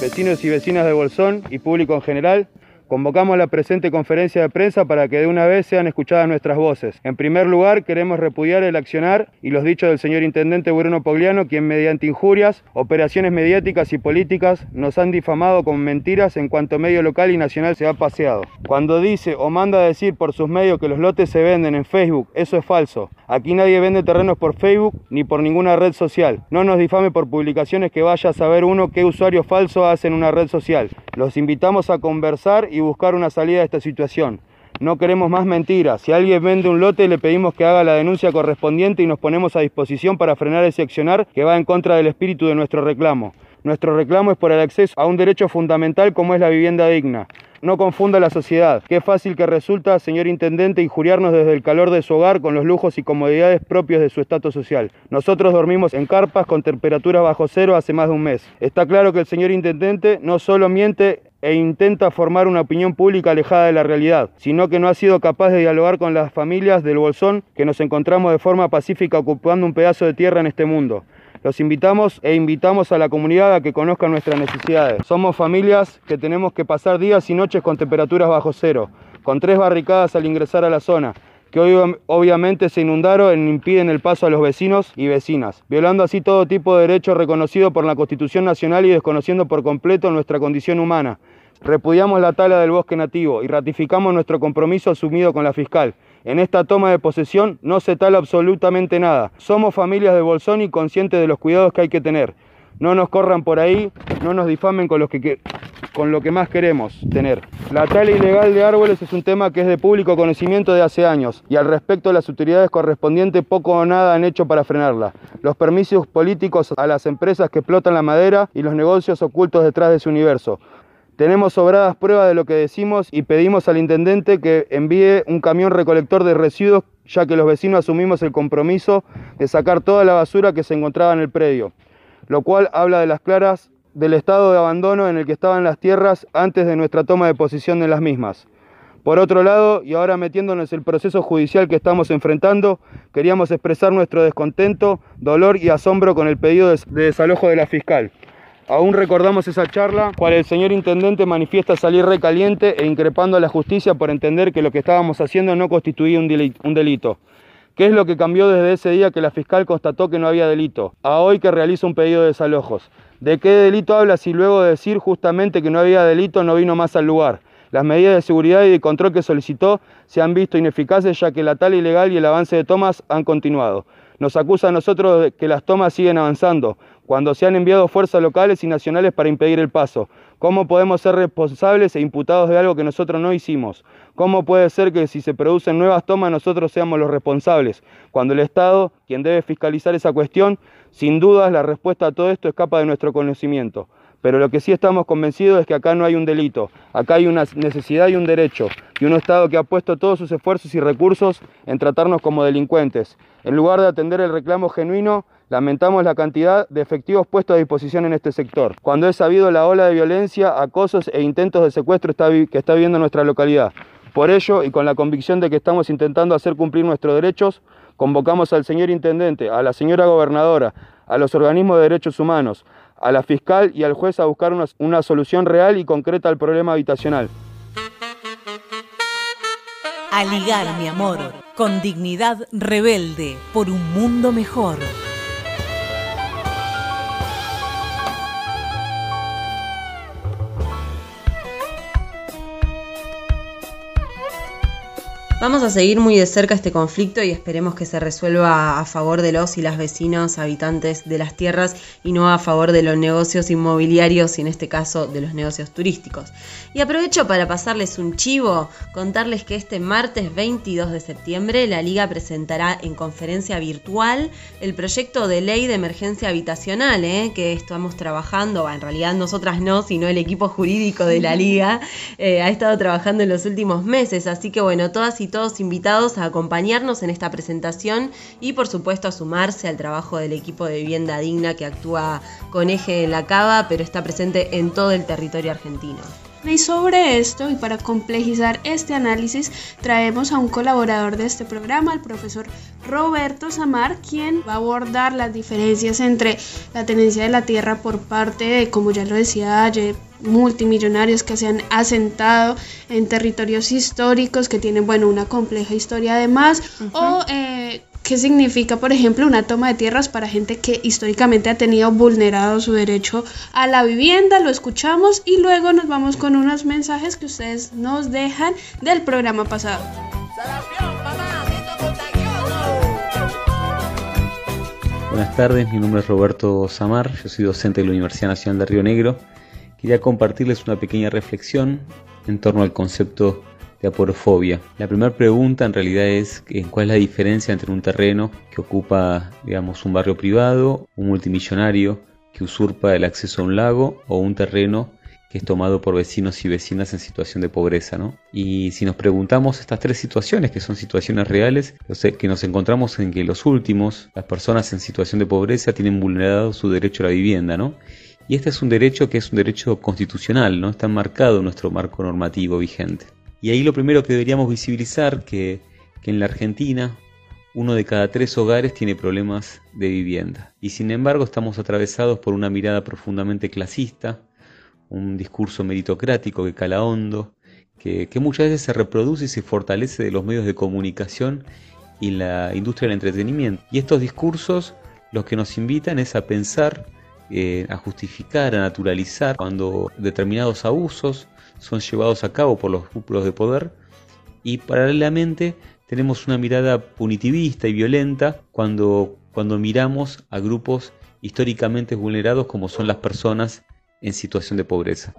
Vecinos y vecinas de Bolsón y público en general, Convocamos la presente conferencia de prensa para que de una vez sean escuchadas nuestras voces. En primer lugar, queremos repudiar el accionar y los dichos del señor Intendente Bruno Pogliano, quien mediante injurias, operaciones mediáticas y políticas nos han difamado con mentiras en cuanto medio local y nacional se ha paseado. Cuando dice o manda a decir por sus medios que los lotes se venden en Facebook, eso es falso. Aquí nadie vende terrenos por Facebook ni por ninguna red social. No nos difame por publicaciones que vaya a saber uno qué usuario falso hace en una red social. Los invitamos a conversar y buscar una salida de esta situación. No queremos más mentiras. Si alguien vende un lote, le pedimos que haga la denuncia correspondiente y nos ponemos a disposición para frenar ese accionar que va en contra del espíritu de nuestro reclamo. Nuestro reclamo es por el acceso a un derecho fundamental como es la vivienda digna. No confunda la sociedad. Qué fácil que resulta, señor intendente, injuriarnos desde el calor de su hogar con los lujos y comodidades propios de su estatus social. Nosotros dormimos en carpas con temperaturas bajo cero hace más de un mes. Está claro que el señor intendente no solo miente e intenta formar una opinión pública alejada de la realidad, sino que no ha sido capaz de dialogar con las familias del Bolsón que nos encontramos de forma pacífica ocupando un pedazo de tierra en este mundo. Los invitamos e invitamos a la comunidad a que conozca nuestras necesidades. Somos familias que tenemos que pasar días y noches con temperaturas bajo cero, con tres barricadas al ingresar a la zona, que hoy obviamente se inundaron e impiden el paso a los vecinos y vecinas, violando así todo tipo de derecho reconocido por la Constitución Nacional y desconociendo por completo nuestra condición humana. Repudiamos la tala del bosque nativo y ratificamos nuestro compromiso asumido con la fiscal. En esta toma de posesión no se tala absolutamente nada. Somos familias de Bolsón y conscientes de los cuidados que hay que tener. No nos corran por ahí, no nos difamen con, lo que más queremos tener. La tala ilegal de árboles es un tema que es de público conocimiento de hace años y al respecto las autoridades correspondientes poco o nada han hecho para frenarla. Los permisos políticos a las empresas que explotan la madera y los negocios ocultos detrás de su universo. Tenemos sobradas pruebas de lo que decimos y pedimos al intendente que envíe un camión recolector de residuos, ya que los vecinos asumimos el compromiso de sacar toda la basura que se encontraba en el predio, lo cual habla de las claras del estado de abandono en el que estaban las tierras antes de nuestra toma de posición de las mismas. Por otro lado, y ahora metiéndonos en el proceso judicial que estamos enfrentando, queríamos expresar nuestro descontento, dolor y asombro con el pedido de desalojo de la fiscal. Aún recordamos esa charla, cual el señor intendente manifiesta salir recaliente e increpando a la justicia por entender que lo que estábamos haciendo no constituía un delito. ¿Qué es lo que cambió desde ese día que la fiscal constató que no había delito? A hoy que realiza un pedido de desalojos. ¿De qué delito habla si luego de decir justamente que no había delito no vino más al lugar? Las medidas de seguridad y de control que solicitó se han visto ineficaces ya que la tala ilegal y el avance de tomas han continuado. Nos acusa a nosotros de que las tomas siguen avanzando, cuando se han enviado fuerzas locales y nacionales para impedir el paso? ¿Cómo podemos ser responsables e imputados de algo que nosotros no hicimos? ¿Cómo puede ser que si se producen nuevas tomas nosotros seamos los responsables? Cuando el Estado, quien debe fiscalizar esa cuestión, sin dudas la respuesta a todo esto escapa de nuestro conocimiento. pero lo que sí estamos convencidos es que acá no hay un delito, acá hay una necesidad y un derecho, y un Estado que ha puesto todos sus esfuerzos y recursos en tratarnos como delincuentes. En lugar de atender el reclamo genuino, lamentamos la cantidad de efectivos puestos a disposición en este sector, cuando es sabido la ola de violencia, acosos e intentos de secuestro que está viviendo nuestra localidad. Por ello, y con la convicción de que estamos intentando hacer cumplir nuestros derechos, convocamos al señor Intendente, a la señora Gobernadora, a los organismos de derechos humanos, a la fiscal y al juez a buscar una, una solución real y concreta al problema habitacional. A ligar, mi amor, con dignidad rebelde por un mundo mejor. Vamos a seguir muy de cerca este conflicto y esperemos que se resuelva a favor de los y las vecinos habitantes de las tierras y no a favor de los negocios inmobiliarios y en este caso de los negocios turísticos. Y aprovecho para pasarles un chivo, contarles que este martes 22 de septiembre la Liga presentará en conferencia virtual el proyecto de ley de emergencia habitacional ¿eh? que estamos trabajando, en realidad nosotras no, sino el equipo jurídico de la Liga eh, ha estado trabajando en los últimos meses, así que bueno, todas y todos invitados a acompañarnos en esta presentación y por supuesto a sumarse al trabajo del equipo de vivienda digna que actúa con eje en la cava, pero está presente en todo el territorio argentino. Y sobre esto, y para complejizar este análisis, traemos a un colaborador de este programa, el profesor Roberto Samar, quien va a abordar las diferencias entre la tenencia de la tierra por parte de, como ya lo decía ayer, multimillonarios que se han asentado en territorios históricos que tienen, bueno, una compleja historia además, o eh, qué significa, por ejemplo, una toma de tierras para gente que históricamente ha tenido vulnerado su derecho a la vivienda. Lo escuchamos y luego nos vamos con unos mensajes que ustedes nos dejan del programa pasado. Buenas tardes, mi nombre es Roberto Samar, yo soy docente de la Universidad Nacional de Río Negro. Quería compartirles una pequeña reflexión en torno al concepto de aporofobia. La primera pregunta en realidad es cuál es la diferencia entre un terreno que ocupa, digamos, un barrio privado, un multimillonario que usurpa el acceso a un lago o un terreno que es tomado por vecinos y vecinas en situación de pobreza. ¿no? Y si nos preguntamos estas tres situaciones, que son situaciones reales, que nos encontramos en que los últimos, las personas en situación de pobreza, tienen vulnerado su derecho a la vivienda. ¿no? Y este es un derecho que es un derecho constitucional, ¿no? está marcado en nuestro marco normativo vigente. Y ahí lo primero que deberíamos visibilizar que, que en la Argentina uno de cada tres hogares tiene problemas de vivienda. Y sin embargo estamos atravesados por una mirada profundamente clasista, un discurso meritocrático que cala hondo, que, que, muchas veces se reproduce y se fortalece de los medios de comunicación y la industria del entretenimiento. Y estos discursos los que nos invitan es a pensar, eh, a justificar, a naturalizar cuando determinados abusos son llevados a cabo por los cúpulos de poder y paralelamente tenemos una mirada punitivista y violenta cuando, cuando miramos a grupos históricamente vulnerados como son las personas en situación de pobreza.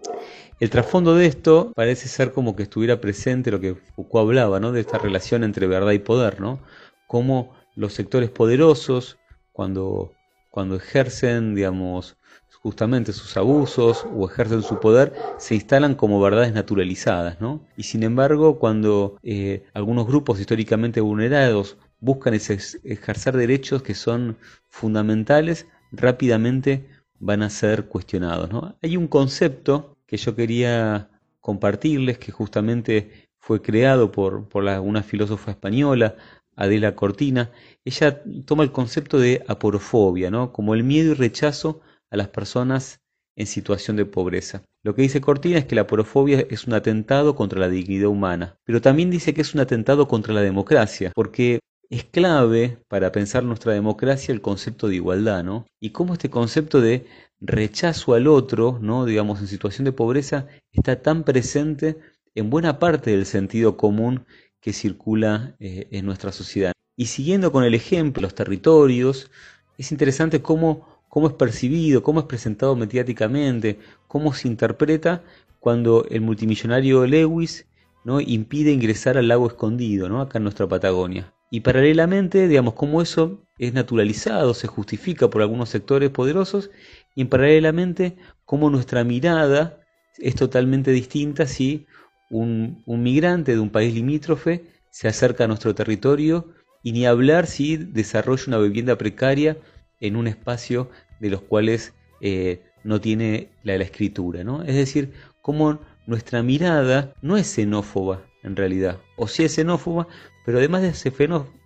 El trasfondo de esto parece ser como que estuviera presente lo que Foucault hablaba, ¿no? de esta relación entre verdad y poder, ¿no? Cómo los sectores poderosos, cuando, cuando ejercen, digamos, justamente sus abusos o ejercen su poder, se instalan como verdades naturalizadas, ¿no? Y sin embargo, cuando eh, algunos grupos históricamente vulnerados buscan ejercer derechos que son fundamentales, rápidamente van a ser cuestionados. Hay un concepto que yo quería compartirles que justamente fue creado por, por una filósofa española, Adela Cortina. Ella toma el concepto de aporofobia, ¿no? como el miedo y rechazo a las personas en situación de pobreza. Lo que dice Cortina es que la aporofobia es un atentado contra la dignidad humana, pero también dice que es un atentado contra la democracia, porque es clave para pensar nuestra democracia el concepto de igualdad, ¿no? Y cómo este concepto de rechazo al otro, ¿no? Digamos, en situación de pobreza, está tan presente en buena parte del sentido común que circula eh, en nuestra sociedad. Y siguiendo con el ejemplo, los territorios, es interesante cómo, cómo es percibido, cómo es presentado mediáticamente, cómo se interpreta cuando el multimillonario Lewis ¿no? impide ingresar al lago escondido, ¿no? acá en nuestra Patagonia. Y paralelamente, digamos, cómo eso es naturalizado, se justifica por algunos sectores poderosos y paralelamente cómo nuestra mirada es totalmente distinta si un, un migrante de un país limítrofe se acerca a nuestro territorio y ni hablar si desarrolla una vivienda precaria en un espacio de los cuales eh, no tiene la, escritura. ¿no? Es decir, cómo nuestra mirada no es xenófoba en realidad, o sí es xenófoba, pero además de ser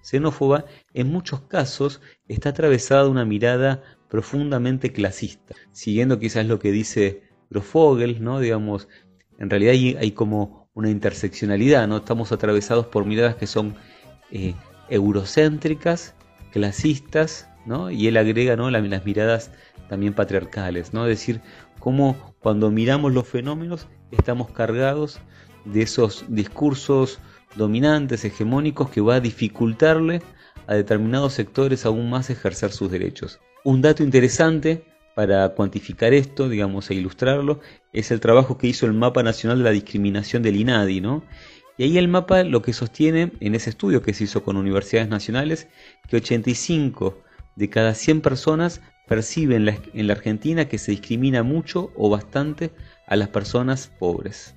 xenófoba, en muchos casos está atravesada una mirada profundamente clasista, siguiendo quizás lo que dice Grofogel, ¿no? Digamos, en realidad hay, como una interseccionalidad, ¿no? Estamos atravesados por miradas que son eh, eurocéntricas, clasistas, Y él agrega, ¿no? Las, miradas también patriarcales, ¿no? Es decir, cómo cuando miramos los fenómenos estamos cargados de esos discursos dominantes, hegemónicos, que va a dificultarle a determinados sectores aún más ejercer sus derechos. Un dato interesante para cuantificar esto, digamos, e ilustrarlo, es el trabajo que hizo el Mapa Nacional de la Discriminación del INADI, ¿no? Y ahí el mapa lo que sostiene en ese estudio que se hizo con universidades nacionales, que 85 de cada 100 personas perciben en la Argentina que se discrimina mucho o bastante a las personas pobres.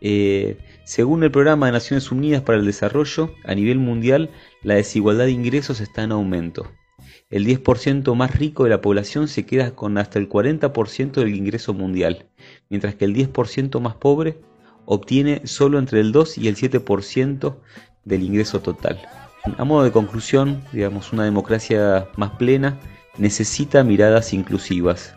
Eh, según el Programa de Naciones Unidas para el Desarrollo, a nivel mundial la desigualdad de ingresos está en aumento. El 10% más rico de la población se queda con hasta el 40% del ingreso mundial, mientras que el 10% más pobre obtiene solo entre el 2 y el 7% del ingreso total. A modo de conclusión, digamos, una democracia más plena necesita miradas inclusivas,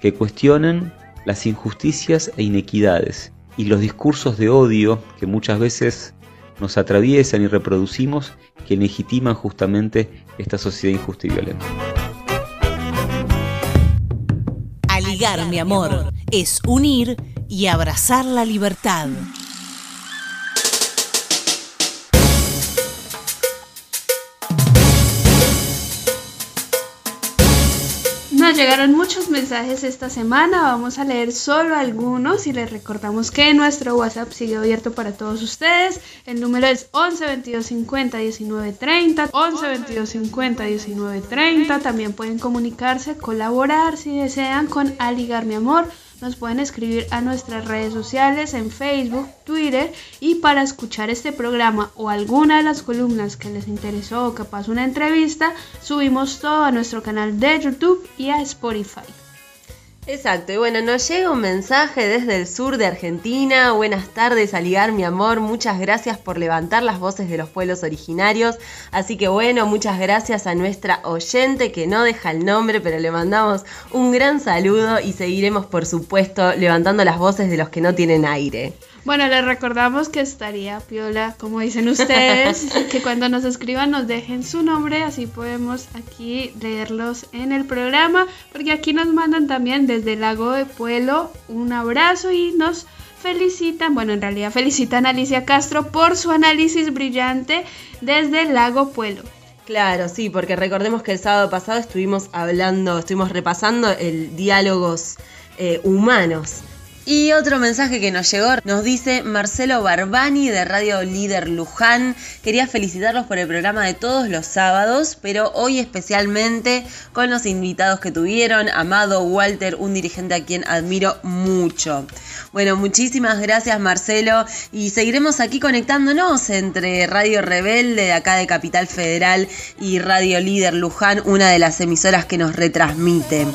que cuestionen las injusticias e inequidades y los discursos de odio que muchas veces nos atraviesan y reproducimos que legitiman justamente esta sociedad injusta y violenta. Aligar, mi amor, es unir y abrazar la libertad. Llegaron muchos mensajes esta semana, vamos a leer solo algunos y les recordamos que nuestro WhatsApp sigue abierto para todos ustedes. El número es 11 22 50 19 30, 11 22 50 19 30. También pueden comunicarse, colaborar si desean con Aligar mi amor nos pueden escribir a nuestras redes sociales en Facebook, Twitter y para escuchar este programa o alguna de las columnas que les interesó o capaz una entrevista, subimos todo a nuestro canal de YouTube y a Spotify. Exacto, y bueno, nos llega un mensaje desde el sur de Argentina. Buenas tardes, Aligar, mi amor. Muchas gracias por levantar las voces de los pueblos originarios. Así que bueno, muchas gracias a nuestra oyente que no deja el nombre, pero le mandamos un gran saludo y seguiremos, por supuesto, levantando las voces de los que no tienen aire. Bueno, les recordamos que estaría piola, como dicen ustedes, que cuando nos escriban nos dejen su nombre, así podemos aquí leerlos en el programa, porque aquí nos mandan también desde el lago de Pueblo un abrazo y nos felicitan, bueno, en realidad felicitan a Alicia Castro por su análisis brillante desde el lago Pueblo. Claro, sí, porque recordemos que el sábado pasado estuvimos hablando, estuvimos repasando el diálogos eh, humanos y otro mensaje que nos llegó nos dice Marcelo Barbani de Radio Líder Luján. Quería felicitarlos por el programa de todos los sábados, pero hoy especialmente con los invitados que tuvieron. Amado Walter, un dirigente a quien admiro mucho. Bueno, muchísimas gracias Marcelo y seguiremos aquí conectándonos entre Radio Rebelde de acá de Capital Federal y Radio Líder Luján, una de las emisoras que nos retransmiten.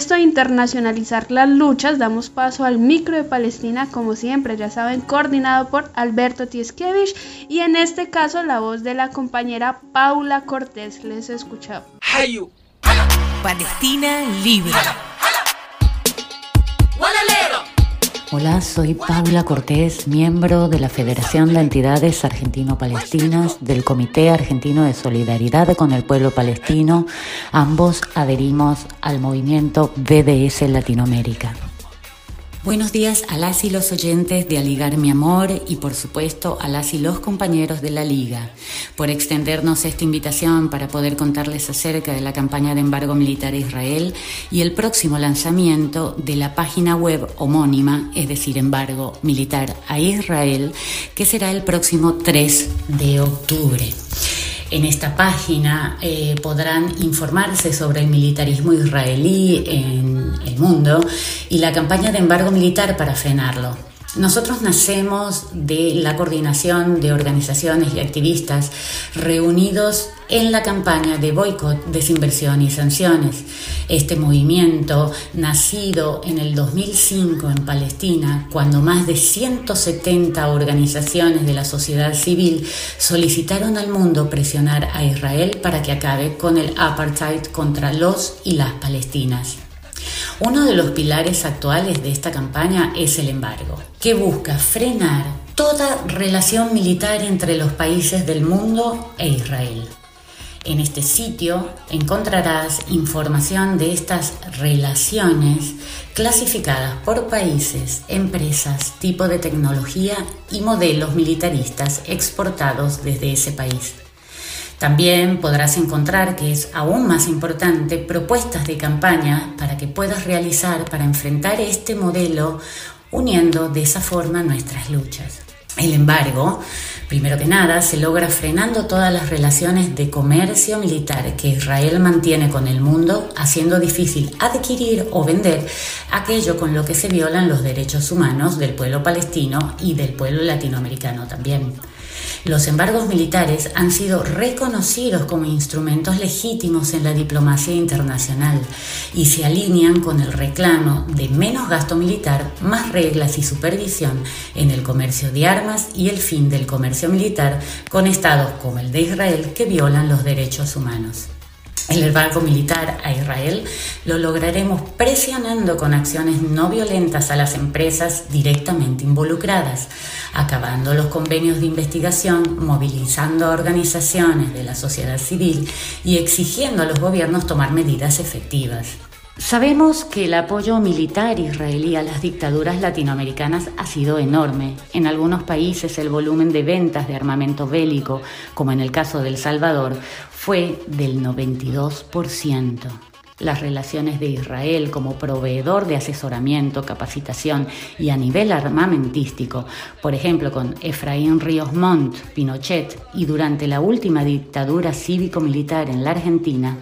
Esto de internacionalizar las luchas, damos paso al micro de Palestina, como siempre, ya saben, coordinado por Alberto Tieskiewicz y en este caso la voz de la compañera Paula Cortés. Les escuchado. Palestina libre. Hola, soy Paula Cortés, miembro de la Federación de Entidades Argentino-Palestinas del Comité Argentino de Solidaridad con el Pueblo Palestino. Ambos adherimos al movimiento BDS Latinoamérica. Buenos días a las y los oyentes de Aligar Mi Amor y por supuesto a las y los compañeros de la Liga por extendernos esta invitación para poder contarles acerca de la campaña de embargo militar a Israel y el próximo lanzamiento de la página web homónima, es decir, embargo militar a Israel, que será el próximo 3 de octubre. En esta página eh, podrán informarse sobre el militarismo israelí en el mundo y la campaña de embargo militar para frenarlo. Nosotros nacemos de la coordinación de organizaciones y activistas reunidos en la campaña de boicot, desinversión y sanciones. Este movimiento, nacido en el 2005 en Palestina, cuando más de 170 organizaciones de la sociedad civil solicitaron al mundo presionar a Israel para que acabe con el apartheid contra los y las palestinas. Uno de los pilares actuales de esta campaña es el embargo, que busca frenar toda relación militar entre los países del mundo e Israel. En este sitio encontrarás información de estas relaciones clasificadas por países, empresas, tipo de tecnología y modelos militaristas exportados desde ese país. También podrás encontrar, que es aún más importante, propuestas de campaña para que puedas realizar para enfrentar este modelo uniendo de esa forma nuestras luchas. El embargo, primero que nada, se logra frenando todas las relaciones de comercio militar que Israel mantiene con el mundo, haciendo difícil adquirir o vender aquello con lo que se violan los derechos humanos del pueblo palestino y del pueblo latinoamericano también. Los embargos militares han sido reconocidos como instrumentos legítimos en la diplomacia internacional y se alinean con el reclamo de menos gasto militar, más reglas y supervisión en el comercio de armas y el fin del comercio militar con estados como el de Israel que violan los derechos humanos. El embargo militar a Israel lo lograremos presionando con acciones no violentas a las empresas directamente involucradas, acabando los convenios de investigación, movilizando a organizaciones de la sociedad civil y exigiendo a los gobiernos tomar medidas efectivas. Sabemos que el apoyo militar israelí a las dictaduras latinoamericanas ha sido enorme. En algunos países el volumen de ventas de armamento bélico, como en el caso de El Salvador, fue del 92%. Las relaciones de Israel como proveedor de asesoramiento, capacitación y a nivel armamentístico, por ejemplo con Efraín Ríos Montt, Pinochet y durante la última dictadura cívico-militar en la Argentina,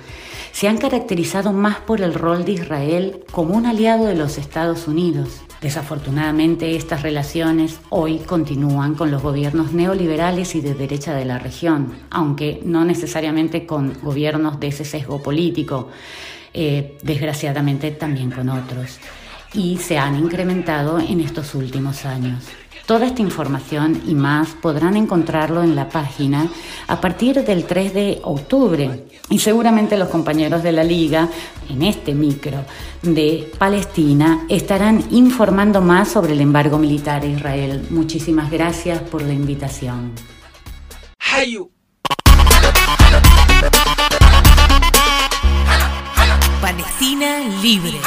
se han caracterizado más por el rol de Israel como un aliado de los Estados Unidos Desafortunadamente, estas relaciones hoy continúan con los gobiernos neoliberales y de derecha de la región, aunque no necesariamente con gobiernos de ese sesgo político, eh, desgraciadamente también con otros, y se han incrementado en estos últimos años. Toda esta información y más podrán encontrarlo en la página a partir del 3 de octubre y seguramente los compañeros de la liga en este micro de Palestina estarán informando más sobre el embargo militar a Israel. Muchísimas gracias por la invitación. Palestina libre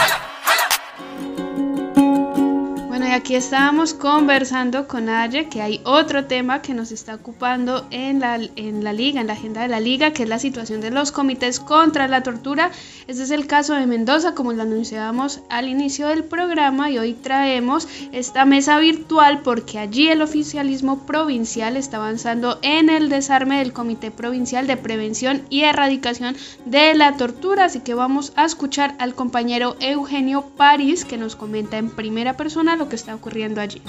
aquí estábamos conversando con Aye que hay otro tema que nos está ocupando en la, en la liga, en la agenda de la liga, que es la situación de los comités contra la tortura. Este es el caso de Mendoza, como lo anunciábamos al inicio del programa, y hoy traemos esta mesa virtual porque allí el oficialismo provincial está avanzando en el desarme del Comité Provincial de Prevención y Erradicación de la Tortura. Así que vamos a escuchar al compañero Eugenio París, que nos comenta en primera persona lo que está ocurriendo allí.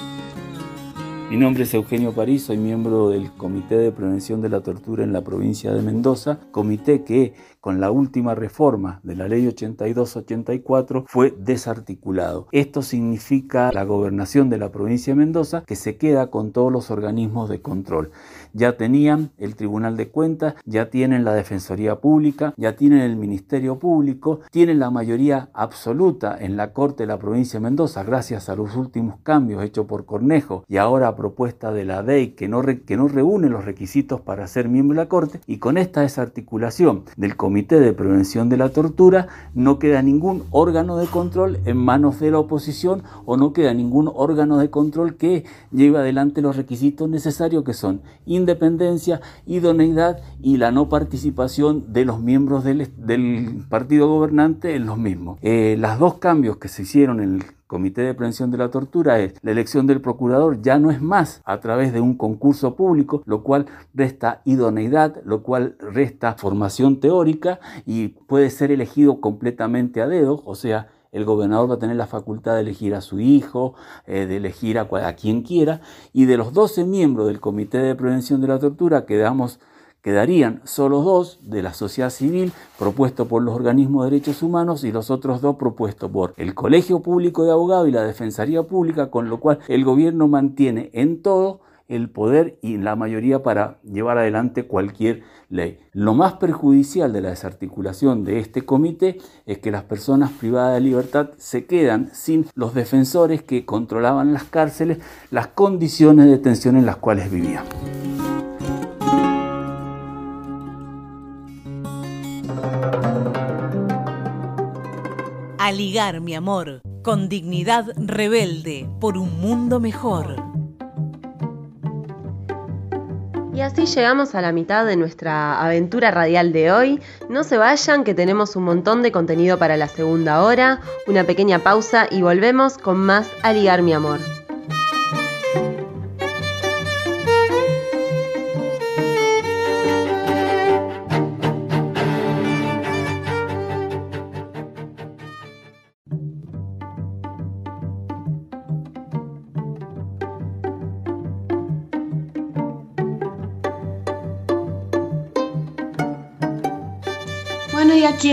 Mi nombre es Eugenio París, soy miembro del Comité de Prevención de la Tortura en la provincia de Mendoza, comité que con la última reforma de la ley 82-84 fue desarticulado. Esto significa la gobernación de la provincia de Mendoza que se queda con todos los organismos de control ya tenían el Tribunal de Cuentas, ya tienen la Defensoría Pública, ya tienen el Ministerio Público, tienen la mayoría absoluta en la Corte de la provincia de Mendoza, gracias a los últimos cambios hechos por Cornejo y ahora a propuesta de la DEI que no, que no reúne los requisitos para ser miembro de la Corte, y con esta desarticulación del Comité de Prevención de la Tortura, no queda ningún órgano de control en manos de la oposición o no queda ningún órgano de control que lleve adelante los requisitos necesarios que son independencia, idoneidad y la no participación de los miembros del, partido gobernante en los mismos. Eh, los dos cambios que se hicieron en el Comité de Prevención de la Tortura es la elección del procurador ya no es más a través de un concurso público, lo cual resta idoneidad, lo cual resta formación teórica y puede ser elegido completamente a dedo, o sea, el gobernador va a tener la facultad de elegir a su hijo, eh, de elegir a, a, quien quiera, y de los 12 miembros del Comité de Prevención de la Tortura quedamos Quedarían solo dos de la sociedad civil propuestos por los organismos de derechos humanos y los otros dos propuestos por el Colegio Público de Abogados y la Defensoría Pública, con lo cual el gobierno mantiene en todo el poder y la mayoría para llevar adelante cualquier ley. Lo más perjudicial de la desarticulación de este comité es que las personas privadas de libertad se quedan sin los defensores que controlaban las cárceles, las condiciones de detención en las cuales vivían. A ligar, mi amor, con dignidad rebelde por un mundo mejor. Y así llegamos a la mitad de nuestra aventura radial de hoy. No se vayan, que tenemos un montón de contenido para la segunda hora, una pequeña pausa y volvemos con más A ligar, mi amor.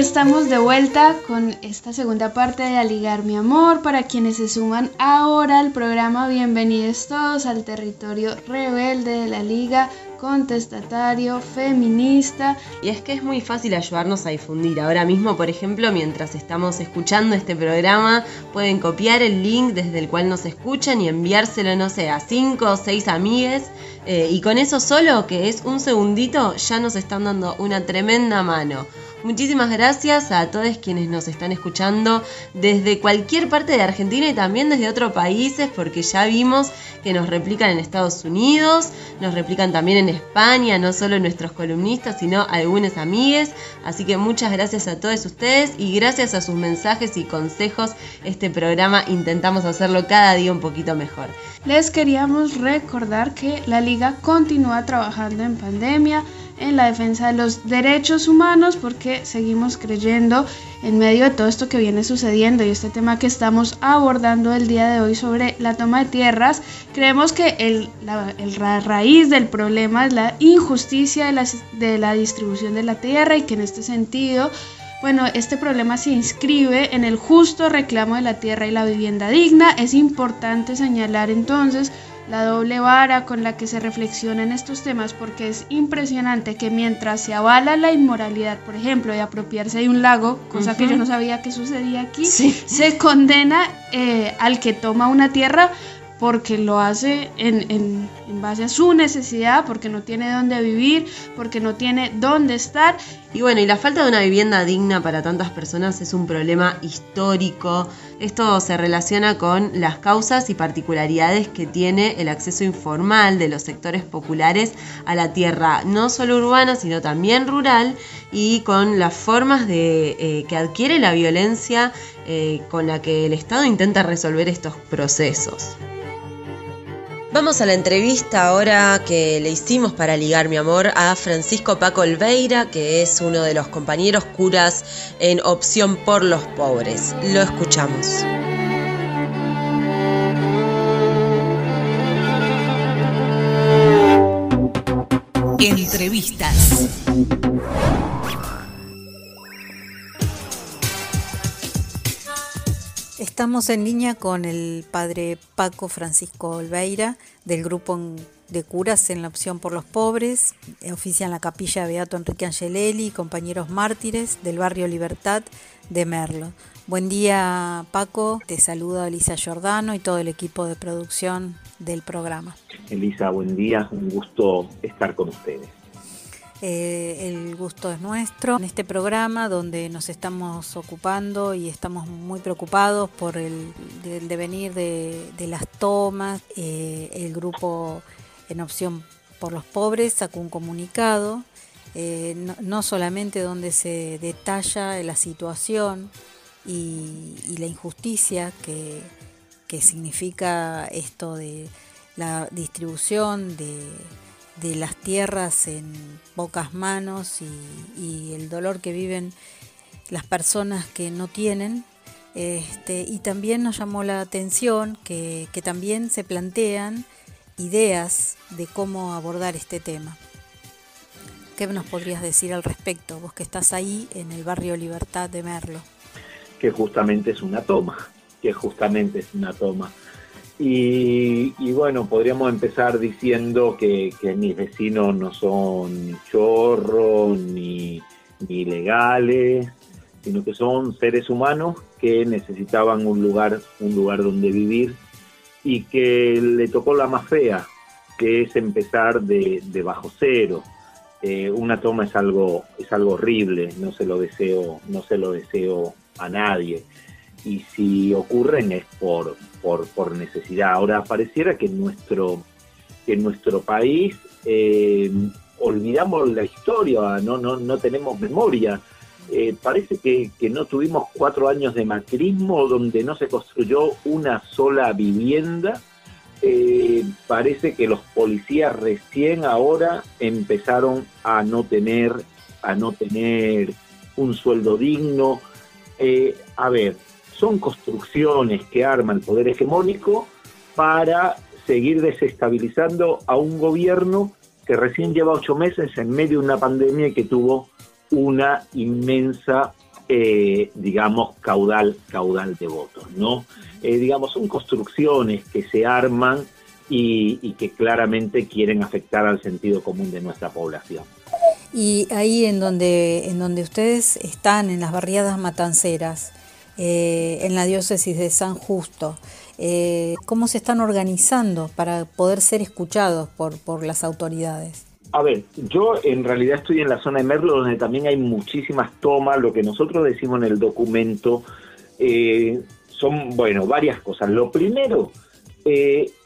Estamos de vuelta con esta segunda parte de Aligar mi amor. Para quienes se suman ahora al programa, bienvenidos todos al territorio rebelde de la Liga, contestatario, feminista. Y es que es muy fácil ayudarnos a difundir. Ahora mismo, por ejemplo, mientras estamos escuchando este programa, pueden copiar el link desde el cual nos escuchan y enviárselo, no sé, a cinco o seis amigues. Eh, y con eso solo, que es un segundito, ya nos están dando una tremenda mano. Muchísimas gracias a todos quienes nos están escuchando desde cualquier parte de Argentina y también desde otros países, porque ya vimos que nos replican en Estados Unidos, nos replican también en España, no solo nuestros columnistas, sino algunos amigues. Así que muchas gracias a todos ustedes y gracias a sus mensajes y consejos, este programa intentamos hacerlo cada día un poquito mejor. Les queríamos recordar que la liga continúa trabajando en pandemia en la defensa de los derechos humanos porque seguimos creyendo en medio de todo esto que viene sucediendo y este tema que estamos abordando el día de hoy sobre la toma de tierras, creemos que el, la, raíz del problema es la injusticia de la, de la distribución de la tierra y que en este sentido bueno, este problema se inscribe en el justo reclamo de la tierra y la vivienda digna. Es importante señalar entonces la doble vara con la que se reflexiona en estos temas porque es impresionante que mientras se avala la inmoralidad, por ejemplo, de apropiarse de un lago, cosa que yo no sabía que sucedía aquí, se condena eh, al que toma una tierra porque lo hace en, en, en, base a su necesidad, porque no tiene dónde vivir, porque no tiene dónde estar. Y bueno, y la falta de una vivienda digna para tantas personas es un problema histórico. Esto se relaciona con las causas y particularidades que tiene el acceso informal de los sectores populares a la tierra, no solo urbana, sino también rural, y con las formas de, eh, que adquiere la violencia eh, con la que el Estado intenta resolver estos procesos. Vamos a la entrevista ahora que le hicimos para ligar mi amor a Francisco Paco Olveira, que es uno de los compañeros curas en Opción por los Pobres. Lo escuchamos. Entrevistas. Estamos en línea con el padre Paco Francisco Olveira del grupo de curas en la opción por los pobres, oficia en la capilla Beato Enrique Angelelli y compañeros mártires del barrio Libertad de Merlo. Buen día Paco, te saluda Elisa Giordano y todo el equipo de producción del programa. Elisa, buen día, un gusto estar con ustedes. Eh, el gusto es nuestro. En este programa donde nos estamos ocupando y estamos muy preocupados por el, devenir de, las tomas, eh, el grupo en opción por los pobres sacó un comunicado, eh, no, solamente donde se detalla la situación y, la injusticia que, que significa esto de la distribución de de las tierras en pocas manos y, el dolor que viven las personas que no tienen. Este, y también nos llamó la atención que, también se plantean ideas de cómo abordar este tema. ¿Qué nos podrías decir al respecto, vos que estás ahí en el barrio Libertad de Merlo? Que justamente es una toma, que justamente es una toma. Y, bueno, podríamos empezar diciendo que, mis vecinos no son ni chorros ni, ni legales, sino que son seres humanos que necesitaban un lugar, un lugar donde vivir y que le tocó la más fea, que es empezar de, bajo cero. Eh, una toma es algo, es algo horrible, no se lo deseo, no se lo deseo a nadie y si ocurren es por, por, necesidad. Ahora, pareciera que en nuestro, que en nuestro país eh, olvidamos la historia, no, no, no tenemos memoria. Eh, parece que, no tuvimos cuatro años de macrismo donde no se construyó una sola vivienda. Eh, parece que los policías recién ahora empezaron a no tener, a no tener un sueldo digno. a ver, son construcciones que arma el poder hegemónico para seguir desestabilizando a un gobierno que recién lleva ocho meses en medio de una pandemia y que tuvo una inmensa, eh, digamos, caudal, caudal de votos, ¿no? Eh, digamos, son construcciones que se arman y, y que claramente quieren afectar al sentido común de nuestra población. Y ahí en donde, en donde ustedes están, en las barriadas matanceras, eh, en la diócesis de San Justo. Eh, ¿Cómo se están organizando para poder ser escuchados por, las autoridades? A ver, yo en realidad estoy en la zona de Merlo donde también hay muchísimas tomas. Lo que nosotros decimos en el documento eh, son, bueno, varias cosas. Lo primero,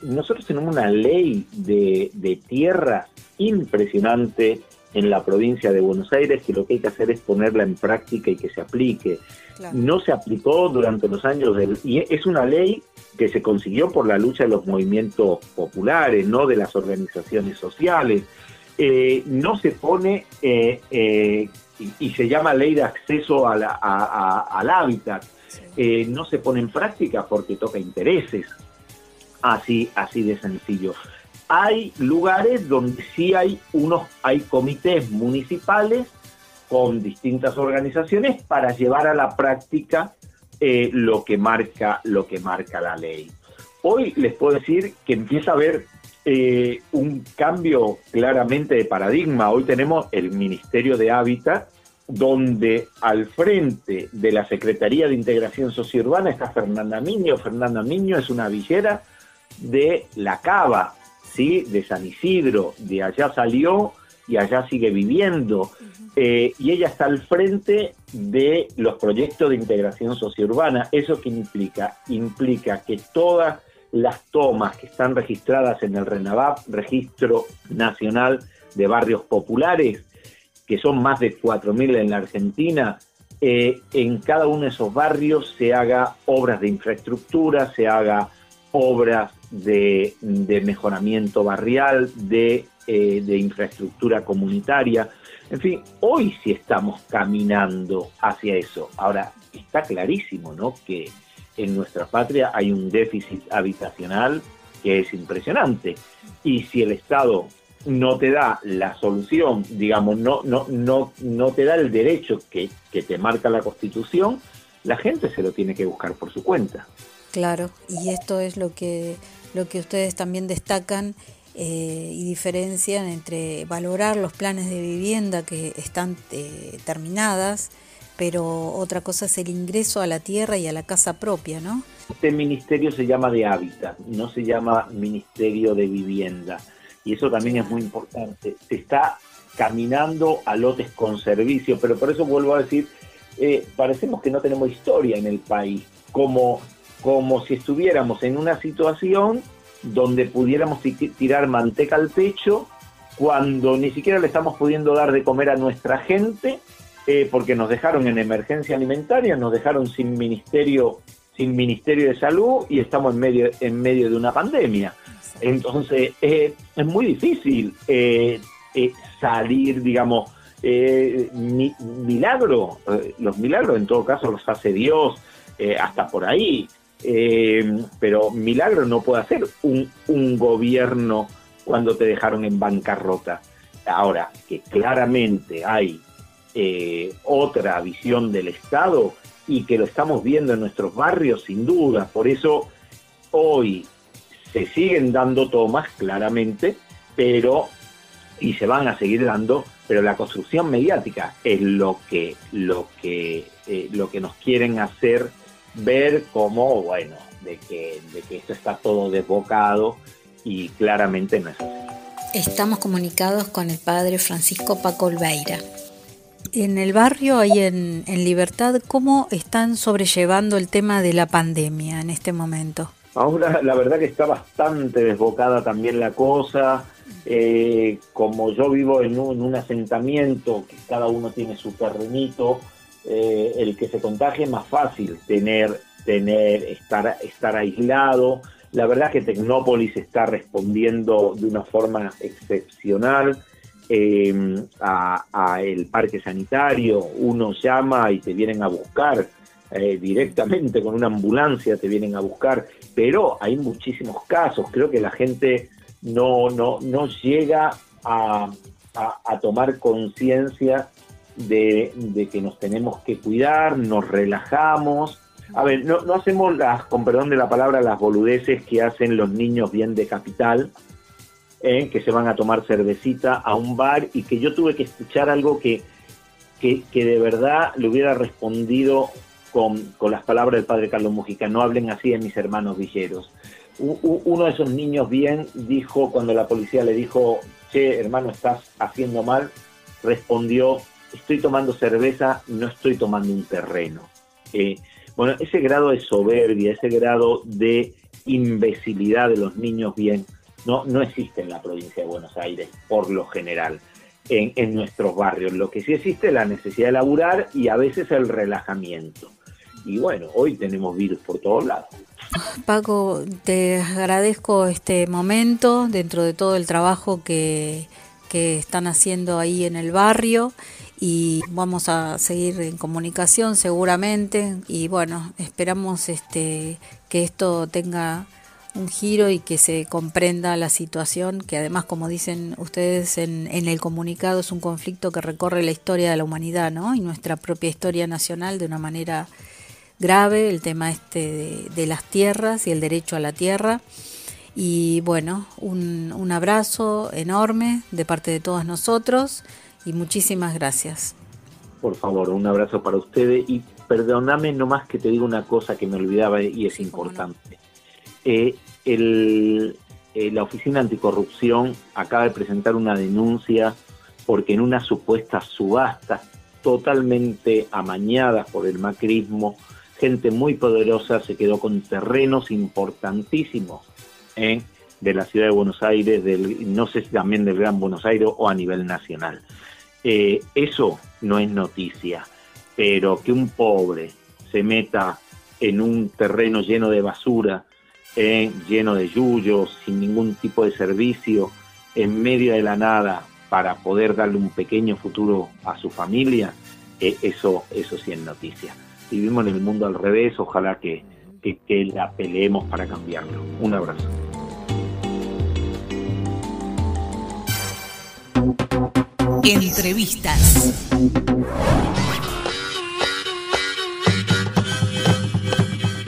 nosotros tenemos una ley de, de tierra impresionante en la provincia de Buenos Aires que lo que hay que hacer es ponerla en práctica y que se aplique. No se aplicó durante los años del... Y es una ley que se consiguió por la lucha de los movimientos populares, no de las organizaciones sociales. Eh, no se pone, eh, eh, y, se llama ley de acceso al hábitat, no se pone en práctica porque toca intereses, así, así de sencillo hay lugares donde sí hay unos, hay comités municipales con distintas organizaciones para llevar a la práctica eh, lo que marca lo que marca la ley. Hoy les puedo decir que empieza a haber eh, un cambio claramente de paradigma. Hoy tenemos el Ministerio de Hábitat, donde al frente de la Secretaría de Integración Sociourbana está Fernanda Miño. Fernanda Miño es una villera de La Cava, ¿sí? de San Isidro, de allá salió y allá sigue viviendo. Eh, y ella está al frente de los proyectos de integración sociourbana. ¿Eso qué implica? Implica que todas las tomas que están registradas en el RENAVAP, Registro Nacional de Barrios Populares, que son más de 4.000 en la Argentina, eh, en cada uno de esos barrios se haga obras de infraestructura, se haga obras de, mejoramiento barrial, de, eh, de, infraestructura comunitaria. En fin, hoy sí estamos caminando hacia eso. Ahora, está clarísimo ¿no? que en nuestra patria hay un déficit habitacional que es impresionante. Y si el Estado no te da la solución, digamos, no, no, no, no te da el derecho que, que te marca la Constitución, la gente se lo tiene que buscar por su cuenta. Claro, y esto es lo que, lo que ustedes también destacan eh, y diferencian entre valorar los planes de vivienda que están eh, terminadas, pero otra cosa es el ingreso a la tierra y a la casa propia, ¿no? Este ministerio se llama de hábitat, no se llama Ministerio de Vivienda. Y eso también es muy importante. Se está caminando a lotes con servicio, pero por eso vuelvo a decir, eh, parecemos que no tenemos historia en el país, como, como si estuviéramos en una situación donde pudiéramos tirar manteca al techo cuando ni siquiera le estamos pudiendo dar de comer a nuestra gente, eh, porque nos dejaron en emergencia alimentaria, nos dejaron sin ministerio, sin ministerio de salud y estamos en medio, en medio de una pandemia. Entonces eh, es muy difícil eh, salir, digamos, milagro, los milagros en todo caso los hace Dios, hasta por ahí, pero milagro no puede hacer un, un gobierno cuando te dejaron en bancarrota. Ahora, que claramente hay eh, otra visión del Estado y que lo estamos viendo en nuestros barrios, sin duda. Por eso hoy se siguen dando tomas, claramente, pero, y se van a seguir dando, pero la construcción mediática es lo que, lo que, eh, lo que nos quieren hacer ver como, bueno, de que, de que esto está todo desbocado y claramente no es así. Estamos comunicados con el padre Francisco Paco Olveira. En el barrio, ahí en, Libertad, ¿cómo están sobrellevando el tema de la pandemia en este momento? Ahora la verdad que está bastante desbocada también la cosa. Eh, como yo vivo en un, asentamiento, que cada uno tiene su terrenito, eh, el que se contagie es más fácil tener, tener, estar, estar aislado. La verdad que Tecnópolis está respondiendo de una forma excepcional eh, a, el parque sanitario. Uno llama y te vienen a buscar eh, directamente con una ambulancia, te vienen a buscar. Pero hay muchísimos casos. Creo que la gente no, no, no llega a, tomar conciencia de, que nos tenemos que cuidar, nos relajamos a ver, no, no hacemos las, con perdón de la palabra, las boludeces que hacen los niños bien de capital, ¿eh? que se van a tomar cervecita a un bar y que yo tuve que escuchar algo que, que, de verdad le hubiera respondido con, con, las palabras del padre Carlos Mujica, no hablen así de mis hermanos villeros. uno de esos niños bien dijo, cuando la policía le dijo, che, hermano, estás haciendo mal, respondió, estoy tomando cerveza, no estoy tomando un terreno. Eh, bueno, ese grado de soberbia, ese grado de imbecilidad de los niños bien, no, no existe en la provincia de Buenos Aires, por lo general, en, en nuestros barrios. Lo que sí existe es la necesidad de laburar y a veces el relajamiento. Y bueno, hoy tenemos virus por todos lados. Paco, te agradezco este momento dentro de todo el trabajo que, que están haciendo ahí en el barrio y vamos a seguir en comunicación seguramente y bueno, esperamos este que esto tenga un giro y que se comprenda la situación, que además, como dicen ustedes en, en, el comunicado, es un conflicto que recorre la historia de la humanidad ¿no? y nuestra propia historia nacional de una manera grave, el tema este de, de las tierras y el derecho a la tierra. Y bueno, un, un abrazo enorme de parte de todos nosotros y muchísimas gracias. Por favor, un abrazo para ustedes y perdóname nomás que te diga una cosa que me olvidaba y es importante. Eh, el, eh, la Oficina Anticorrupción acaba de presentar una denuncia porque en una supuesta subasta totalmente amañada por el macrismo, gente muy poderosa se quedó con terrenos importantísimos ¿eh? de la ciudad de Buenos Aires, del, no sé si también del Gran Buenos Aires o a nivel nacional. Eh, eso no es noticia, pero que un pobre se meta en un terreno lleno de basura, eh, lleno de yuyos, sin ningún tipo de servicio, en medio de la nada, para poder darle un pequeño futuro a su familia, eh, eso, eso sí es noticia. Vivimos en el mundo al revés, ojalá que, que, que la peleemos para cambiarlo. Un abrazo. Entrevistas.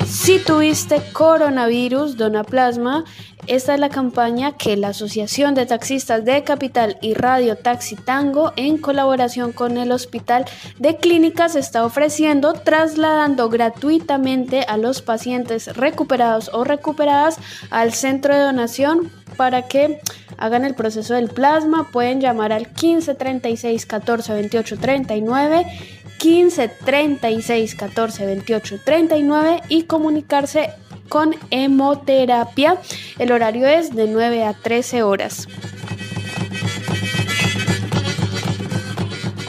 Si tuviste coronavirus, dona plasma. Esta es la campaña que la Asociación de Taxistas de Capital y Radio Taxi Tango, en colaboración con el Hospital de Clínicas, está ofreciendo, trasladando gratuitamente a los pacientes recuperados o recuperadas al centro de donación para que hagan el proceso del plasma. Pueden llamar al 15 36 14 28 39 15 36 14 28 39 y comunicarse con hemoterapia. El horario es de 9 a 13 horas.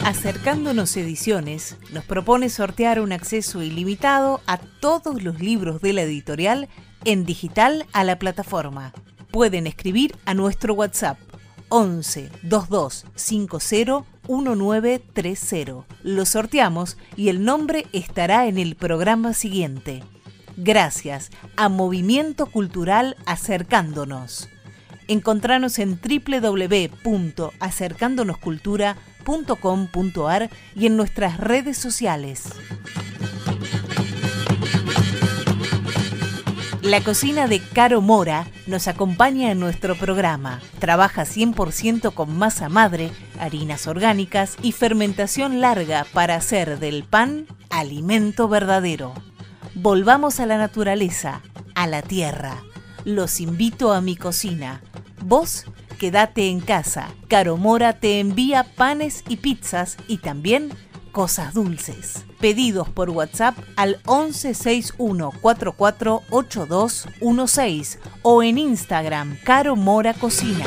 Acercándonos Ediciones nos propone sortear un acceso ilimitado a todos los libros de la editorial en digital a la plataforma. Pueden escribir a nuestro WhatsApp 11 22 50 1930. Lo sorteamos y el nombre estará en el programa siguiente. Gracias a Movimiento Cultural Acercándonos. Encontranos en www.acercándonoscultura.com.ar y en nuestras redes sociales. La cocina de Caro Mora nos acompaña en nuestro programa. Trabaja 100% con masa madre, harinas orgánicas y fermentación larga para hacer del pan alimento verdadero. Volvamos a la naturaleza, a la tierra. Los invito a mi cocina. Vos quédate en casa. Caro Mora te envía panes y pizzas y también cosas dulces. Pedidos por WhatsApp al 1161448216 o en Instagram Caro Mora Cocina.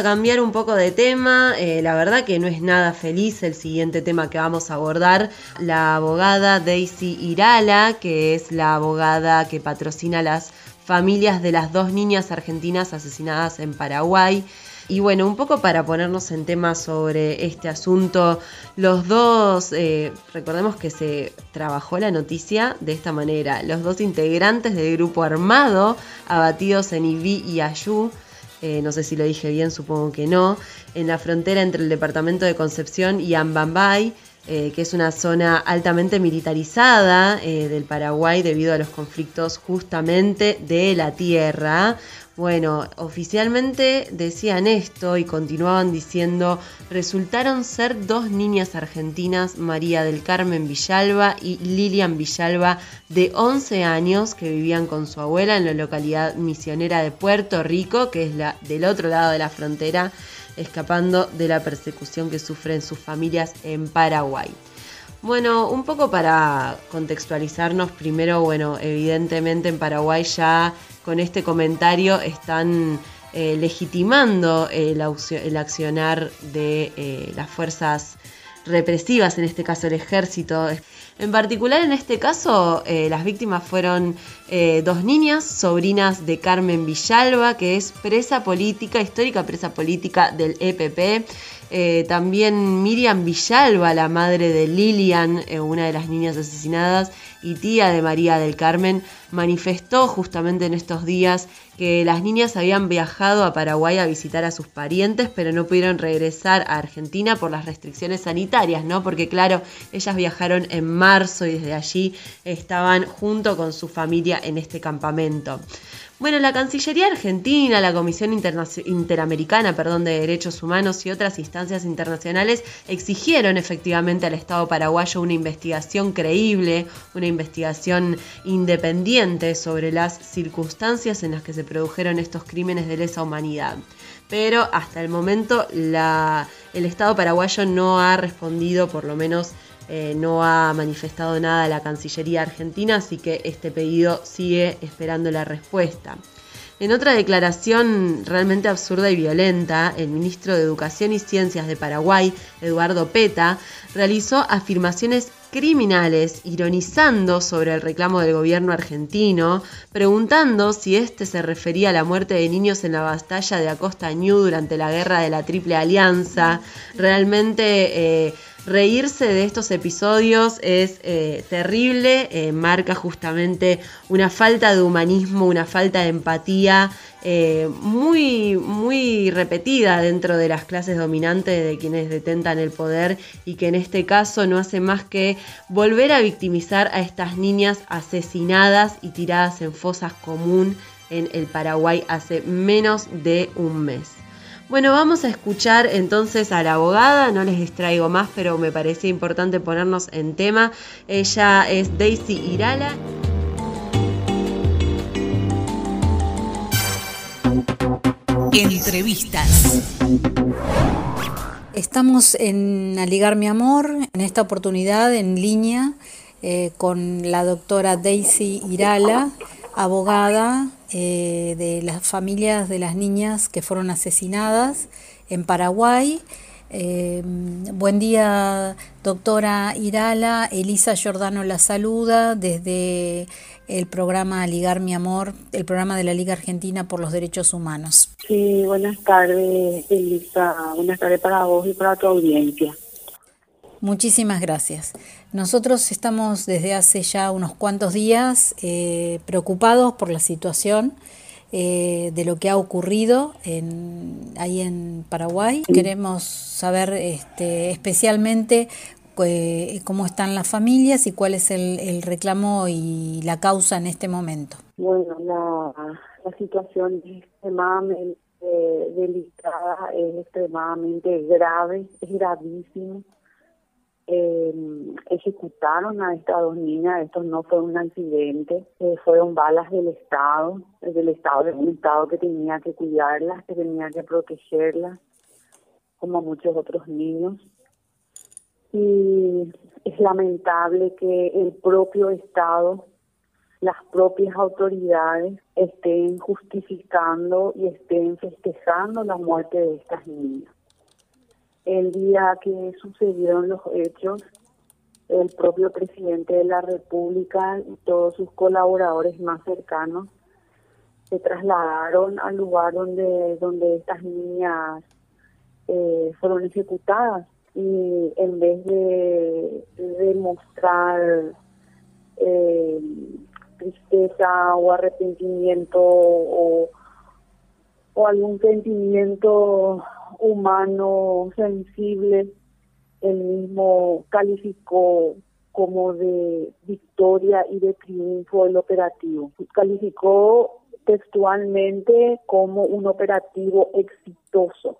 A cambiar un poco de tema. Eh, la verdad que no es nada feliz el siguiente tema que vamos a abordar. La abogada Daisy Irala, que es la abogada que patrocina las familias de las dos niñas argentinas asesinadas en Paraguay. Y bueno, un poco para ponernos en tema sobre este asunto, los dos, eh, recordemos que se trabajó la noticia de esta manera, los dos integrantes del grupo armado abatidos en Ibi y Ayú, eh, no sé si lo dije bien, supongo que no, en la frontera entre el departamento de Concepción y Ambambay, eh, que es una zona altamente militarizada eh, del Paraguay debido a los conflictos justamente de la tierra. Bueno, oficialmente decían esto y continuaban diciendo, resultaron ser dos niñas argentinas, María del Carmen Villalba y Lilian Villalba, de 11 años, que vivían con su abuela en la localidad misionera de Puerto Rico, que es la del otro lado de la frontera, escapando de la persecución que sufren sus familias en Paraguay. Bueno, un poco para contextualizarnos, primero, bueno, evidentemente en Paraguay ya con este comentario están eh, legitimando el, accionar de eh, las fuerzas represivas, en este caso el ejército. En particular, en este caso, eh, las víctimas fueron eh, dos niñas, sobrinas de Carmen Villalba, que es presa política, histórica presa política del EPP. Eh, también Miriam Villalba, la madre de Lilian, una de las niñas asesinadas, y tía de María del Carmen, manifestó justamente en estos días que las niñas habían viajado a Paraguay a visitar a sus parientes, pero no pudieron regresar a Argentina por las restricciones sanitarias, ¿no? Porque claro, ellas viajaron en marzo y desde allí estaban junto con su familia en este campamento. Bueno, la Cancillería Argentina, la Comisión Interamericana perdón, de Derechos Humanos y otras instancias internacionales exigieron efectivamente al Estado paraguayo una investigación creíble, una investigación independiente sobre las circunstancias en las que se produjeron estos crímenes de lesa humanidad. Pero hasta el momento la, el Estado paraguayo no ha respondido, por lo menos eh, no ha manifestado nada la Cancillería argentina, así que este pedido sigue esperando la respuesta. En otra declaración realmente absurda y violenta, el ministro de Educación y Ciencias de Paraguay, Eduardo Peta, realizó afirmaciones criminales, ironizando sobre el reclamo del gobierno argentino, preguntando si este se refería a la muerte de niños en la batalla de Acosta Ñu durante la guerra de la Triple Alianza. Realmente eh, reírse de estos episodios es eh, terrible, eh, marca justamente una falta de humanismo, una falta de empatía eh, muy, muy repetida dentro de las clases dominantes de quienes detentan el poder y que en este caso no hace más que volver a victimizar a estas niñas asesinadas y tiradas en fosas común en el Paraguay hace menos de un mes. Bueno, vamos a escuchar entonces a la abogada, no les distraigo más, pero me parecía importante ponernos en tema. Ella es Daisy Irala. Entrevistas. Estamos en Aligar mi amor, en esta oportunidad en línea eh, con la doctora Daisy Irala, abogada eh, de las familias de las niñas que fueron asesinadas en Paraguay. Eh, buen día, doctora Irala. Elisa Giordano la saluda desde el programa Ligar Mi Amor, el programa de la Liga Argentina por los Derechos Humanos. Sí, buenas tardes, Elisa. Buenas tardes para vos y para tu audiencia. Muchísimas gracias. Nosotros estamos desde hace ya unos cuantos días eh, preocupados por la situación eh, de lo que ha ocurrido en, ahí en Paraguay. Queremos saber este, especialmente eh, cómo están las familias y cuál es el, reclamo y la causa en este momento. Bueno, la, situación es extremadamente delicada, es extremadamente grave, es gravísimo eh, ejecutaron a estas dos niñas, esto no fue un accidente, eh, fueron balas del Estado, del Estado, de un Estado que tenía que cuidarlas, que tenía que protegerlas, como muchos otros niños. Y es lamentable que el propio Estado, las propias autoridades estén justificando y estén festejando la muerte de estas niñas el día que sucedieron los hechos, el propio presidente de la República y todos sus colaboradores más cercanos se trasladaron al lugar donde, donde estas niñas eh, fueron ejecutadas. Y en vez de, demostrar eh, tristeza o arrepentimiento o, o algún sentimiento humano, sensible, él mismo calificó como de victoria y de triunfo el operativo. Calificó textualmente como un operativo exitoso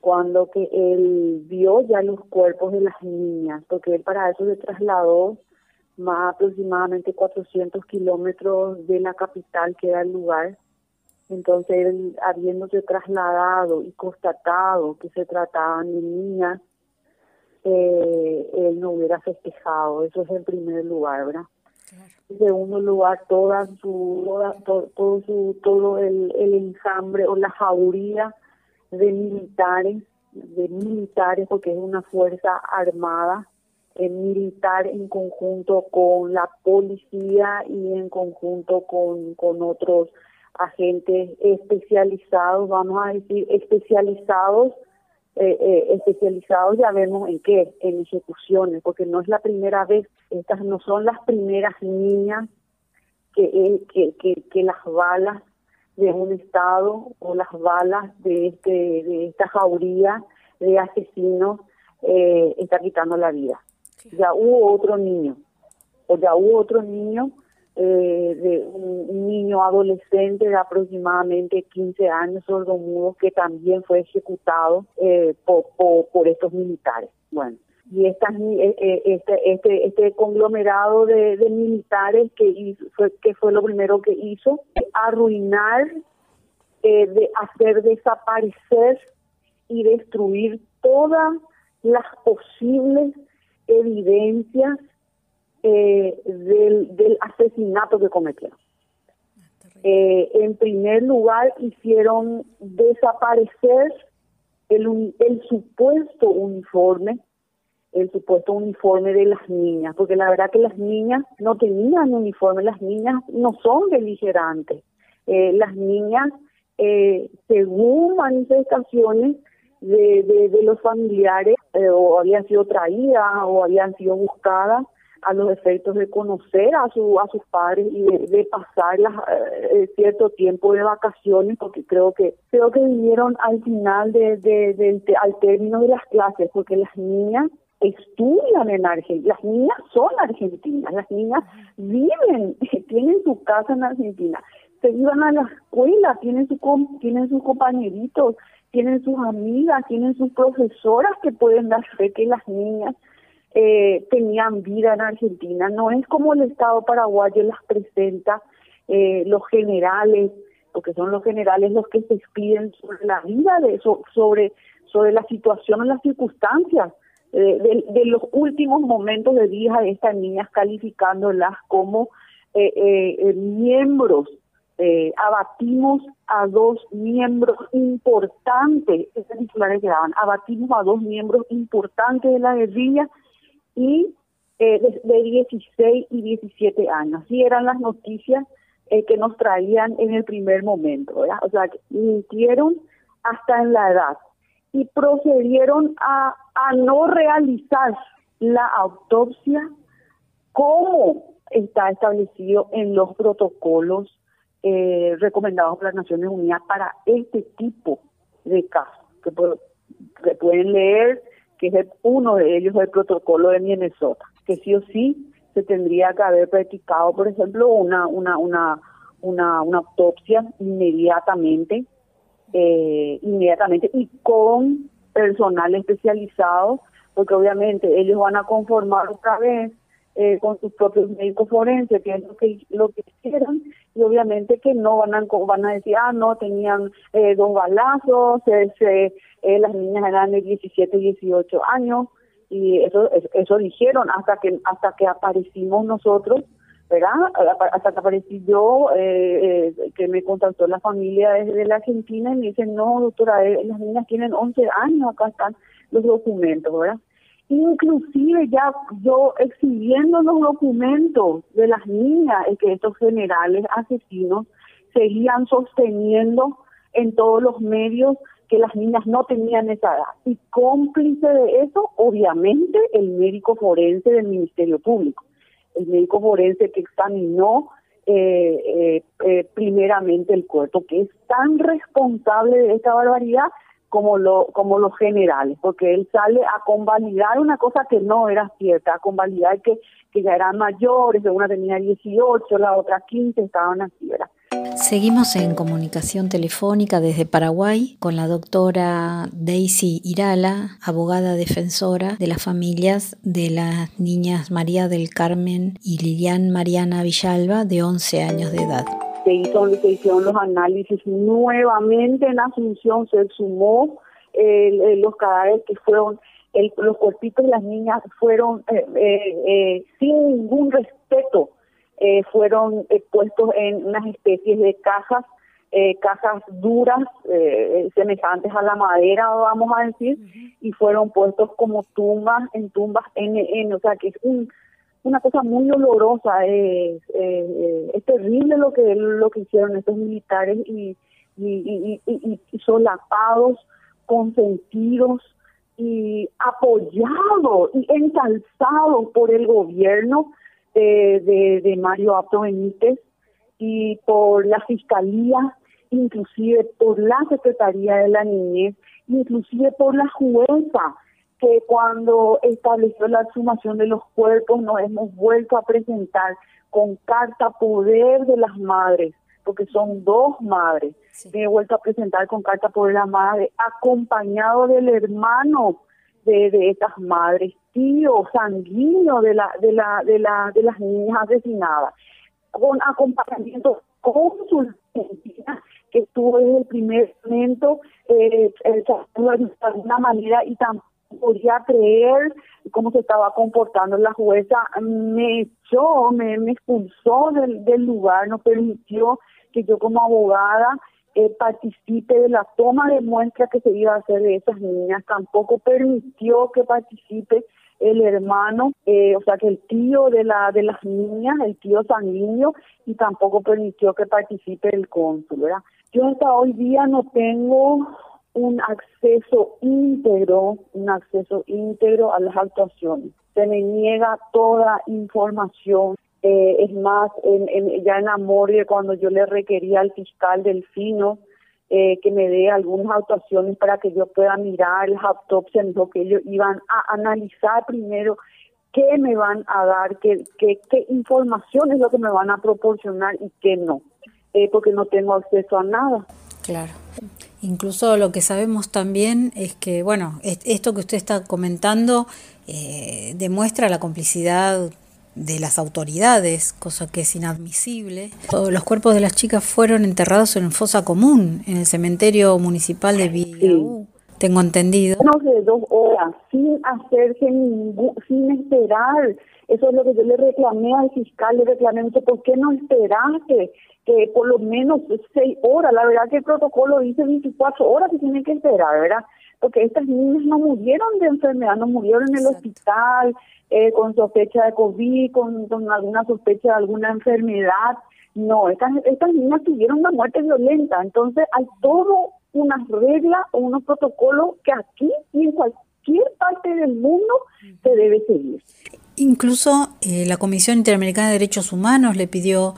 cuando que él vio ya los cuerpos de las niñas, porque él para eso se trasladó más aproximadamente 400 kilómetros de la capital que era el lugar entonces, él, habiéndose trasladado y constatado que se trataban de niñas, eh, él no hubiera festejado. Eso es en primer lugar, ¿verdad? En segundo lugar, toda su, todo, su, todo el, el enjambre o la jauría de militares, de militares, porque es una fuerza armada, eh, militar en conjunto con la policía y en conjunto con, con otros agentes especializados, vamos a decir, especializados, eh, eh, especializados ya vemos en qué, en ejecuciones, porque no es la primera vez, estas no son las primeras niñas que, eh, que, que, que las balas de un estado o las balas de este de esta jauría de asesinos eh, está quitando la vida. Ya hubo otro niño, o ya hubo otro niño eh, de un, niño adolescente de aproximadamente 15 años sordomudo que también fue ejecutado eh, por, por, estos militares. Bueno, y estas, eh, este, este, este conglomerado de, militares que, hizo, fue, que fue lo primero que hizo, arruinar, de hacer desaparecer y destruir todas las posibles evidencias eh, del, del, asesinato que cometieron. Eh, en primer lugar, hicieron desaparecer el, el supuesto uniforme, el supuesto uniforme de las niñas, porque la verdad que las niñas no tenían uniforme, las niñas no son beligerantes. Eh, las niñas, eh, según manifestaciones de, de, de los familiares, eh, o habían sido traídas o habían sido buscadas a los efectos de conocer a su a sus padres y de, pasar las, eh, cierto tiempo de vacaciones porque creo que creo que vinieron al final de, de, al término de las clases porque las niñas estudian en Argentina, las niñas son argentinas, las niñas viven, tienen su casa en Argentina, se iban a la escuela, tienen su tienen sus compañeritos, tienen sus amigas, tienen sus profesoras que pueden dar fe que las niñas eh, tenían vida en Argentina. No es como el Estado paraguayo las presenta eh, los generales, porque son los generales los que se expiden sobre la vida, de eso, sobre, sobre la situación las circunstancias eh, de, los últimos momentos de vida de estas niñas, calificándolas como eh, miembros abatimos a dos miembros importantes, esas titulares que daban, abatimos a dos miembros importantes de la guerrilla y de, de, 16 y 17 años. Así eran las noticias eh, que nos traían en el primer momento. O sea, mintieron hasta en la edad y procedieron a, a no realizar la autopsia como está establecido en los protocolos eh, recomendados por las Naciones Unidas para este tipo de casos, que, que pueden leer, que es uno de ellos el protocolo de Minnesota, que sí o sí se tendría que haber practicado, por ejemplo, una, una, una, una, una autopsia inmediatamente, eh, inmediatamente y con personal especializado, porque obviamente ellos van a conformar otra vez eh, con sus propios médicos forenses, que es lo que lo que quieran, y obviamente que no van a van a decir, ah, no, tenían eh, dos balazos, eh, las niñas eran de 17, 18 años, y eso eso dijeron hasta que hasta que aparecimos nosotros verdad hasta que aparecí yo eh, eh, que me contactó la familia desde la Argentina y me dicen no doctora eh, las niñas tienen 11 años acá están los documentos verdad inclusive ya yo exhibiendo los documentos de las niñas es que estos generales asesinos seguían sosteniendo en todos los medios que las niñas no tenían esa edad. Y cómplice de eso, obviamente, el médico forense del Ministerio Público. El médico forense que examinó eh, eh, eh, primeramente el cuerpo, que es tan responsable de esta barbaridad como lo como los generales, porque él sale a convalidar una cosa que no era cierta, a convalidar que, que ya eran mayores, una tenía 18, la otra 15, estaban así, ¿verdad? Seguimos en comunicación telefónica desde Paraguay con la doctora Daisy Irala, abogada defensora de las familias de las niñas María del Carmen y Lilian Mariana Villalba de 11 años de edad. Se, hizo, se hicieron los análisis. Nuevamente en Asunción, se sumó los cadáveres que fueron, los cuerpitos de las niñas fueron eh, eh, eh, sin ningún respeto eh, fueron eh, puestos en unas especies de cajas, eh, cajas duras, semejantes a la madera, vamos a decir, y fueron puestos como tumbas, en tumbas en, o sea que es un, una cosa muy dolorosa, es, es terrible lo que lo que hicieron estos militares y, y, y, y solapados, consentidos y apoyados y ensalzados por el gobierno de, de, Mario Apto Benítez y por la Fiscalía, inclusive por la Secretaría de la Niñez, inclusive por la jueza, que cuando estableció la sumación de los cuerpos nos hemos vuelto a presentar con carta poder de las madres, porque son dos madres. Me he vuelto a presentar con carta poder de la madre, acompañado del hermano de, de estas madres, tío sanguíneo de la, de la, de la, de las niñas asesinadas, con acompañamiento cónsul que estuvo desde el primer momento eh, de alguna manera y tampoco podía creer cómo se estaba comportando la jueza, me echó, me, expulsó del, del lugar, no permitió que yo como abogada eh, participe de la toma de muestra que se iba a hacer de esas niñas, tampoco permitió que participe el hermano, eh, o sea que el tío de la de las niñas, el tío sanguíneo, y tampoco permitió que participe el cónsul, ¿verdad? Yo hasta hoy día no tengo un acceso íntegro, un acceso íntegro a las actuaciones. Se me niega toda información eh, es más, en, en, ya en Amor, cuando yo le requería al fiscal Delfino eh, que me dé algunas actuaciones para que yo pueda mirar las autopsias, lo que ellos iban a analizar primero qué me van a dar, qué, qué, qué información es lo que me van a proporcionar y qué no, eh, porque no tengo acceso a nada. Claro. Incluso lo que sabemos también es que, bueno, esto que usted está comentando eh, demuestra la complicidad de las autoridades, cosa que es inadmisible. Los cuerpos de las chicas fueron enterrados en fosa común, en el cementerio municipal de Villaú, tengo entendido. Menos de dos horas, sin hacerse ningún, sin esperar. Eso es lo que yo le reclamé al fiscal, le reclamé mucho, ¿por qué no esperaste? Que por lo menos seis horas, la verdad que el protocolo dice 24 horas que tienen que esperar, ¿verdad? Porque estas niñas no murieron de enfermedad, no murieron en el hospital, eh, con sospecha de COVID, con, con, alguna sospecha de alguna enfermedad. No, estas, estas niñas tuvieron una muerte violenta. Entonces hay todo unas reglas o unos protocolos que aquí y en cualquier parte del mundo se debe seguir. Incluso eh, la Comisión Interamericana de Derechos Humanos le pidió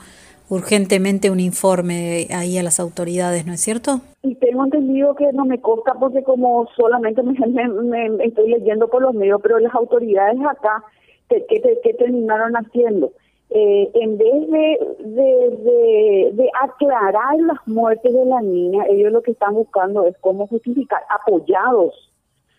urgentemente un informe ahí a las autoridades, ¿no es cierto? Y tengo entendido que no me consta porque como solamente me, estoy leyendo por los medios, pero las autoridades acá, ¿qué, terminaron haciendo? Eh, en vez de, de, aclarar las muertes de la niña, ellos lo que están buscando es cómo justificar, apoyados,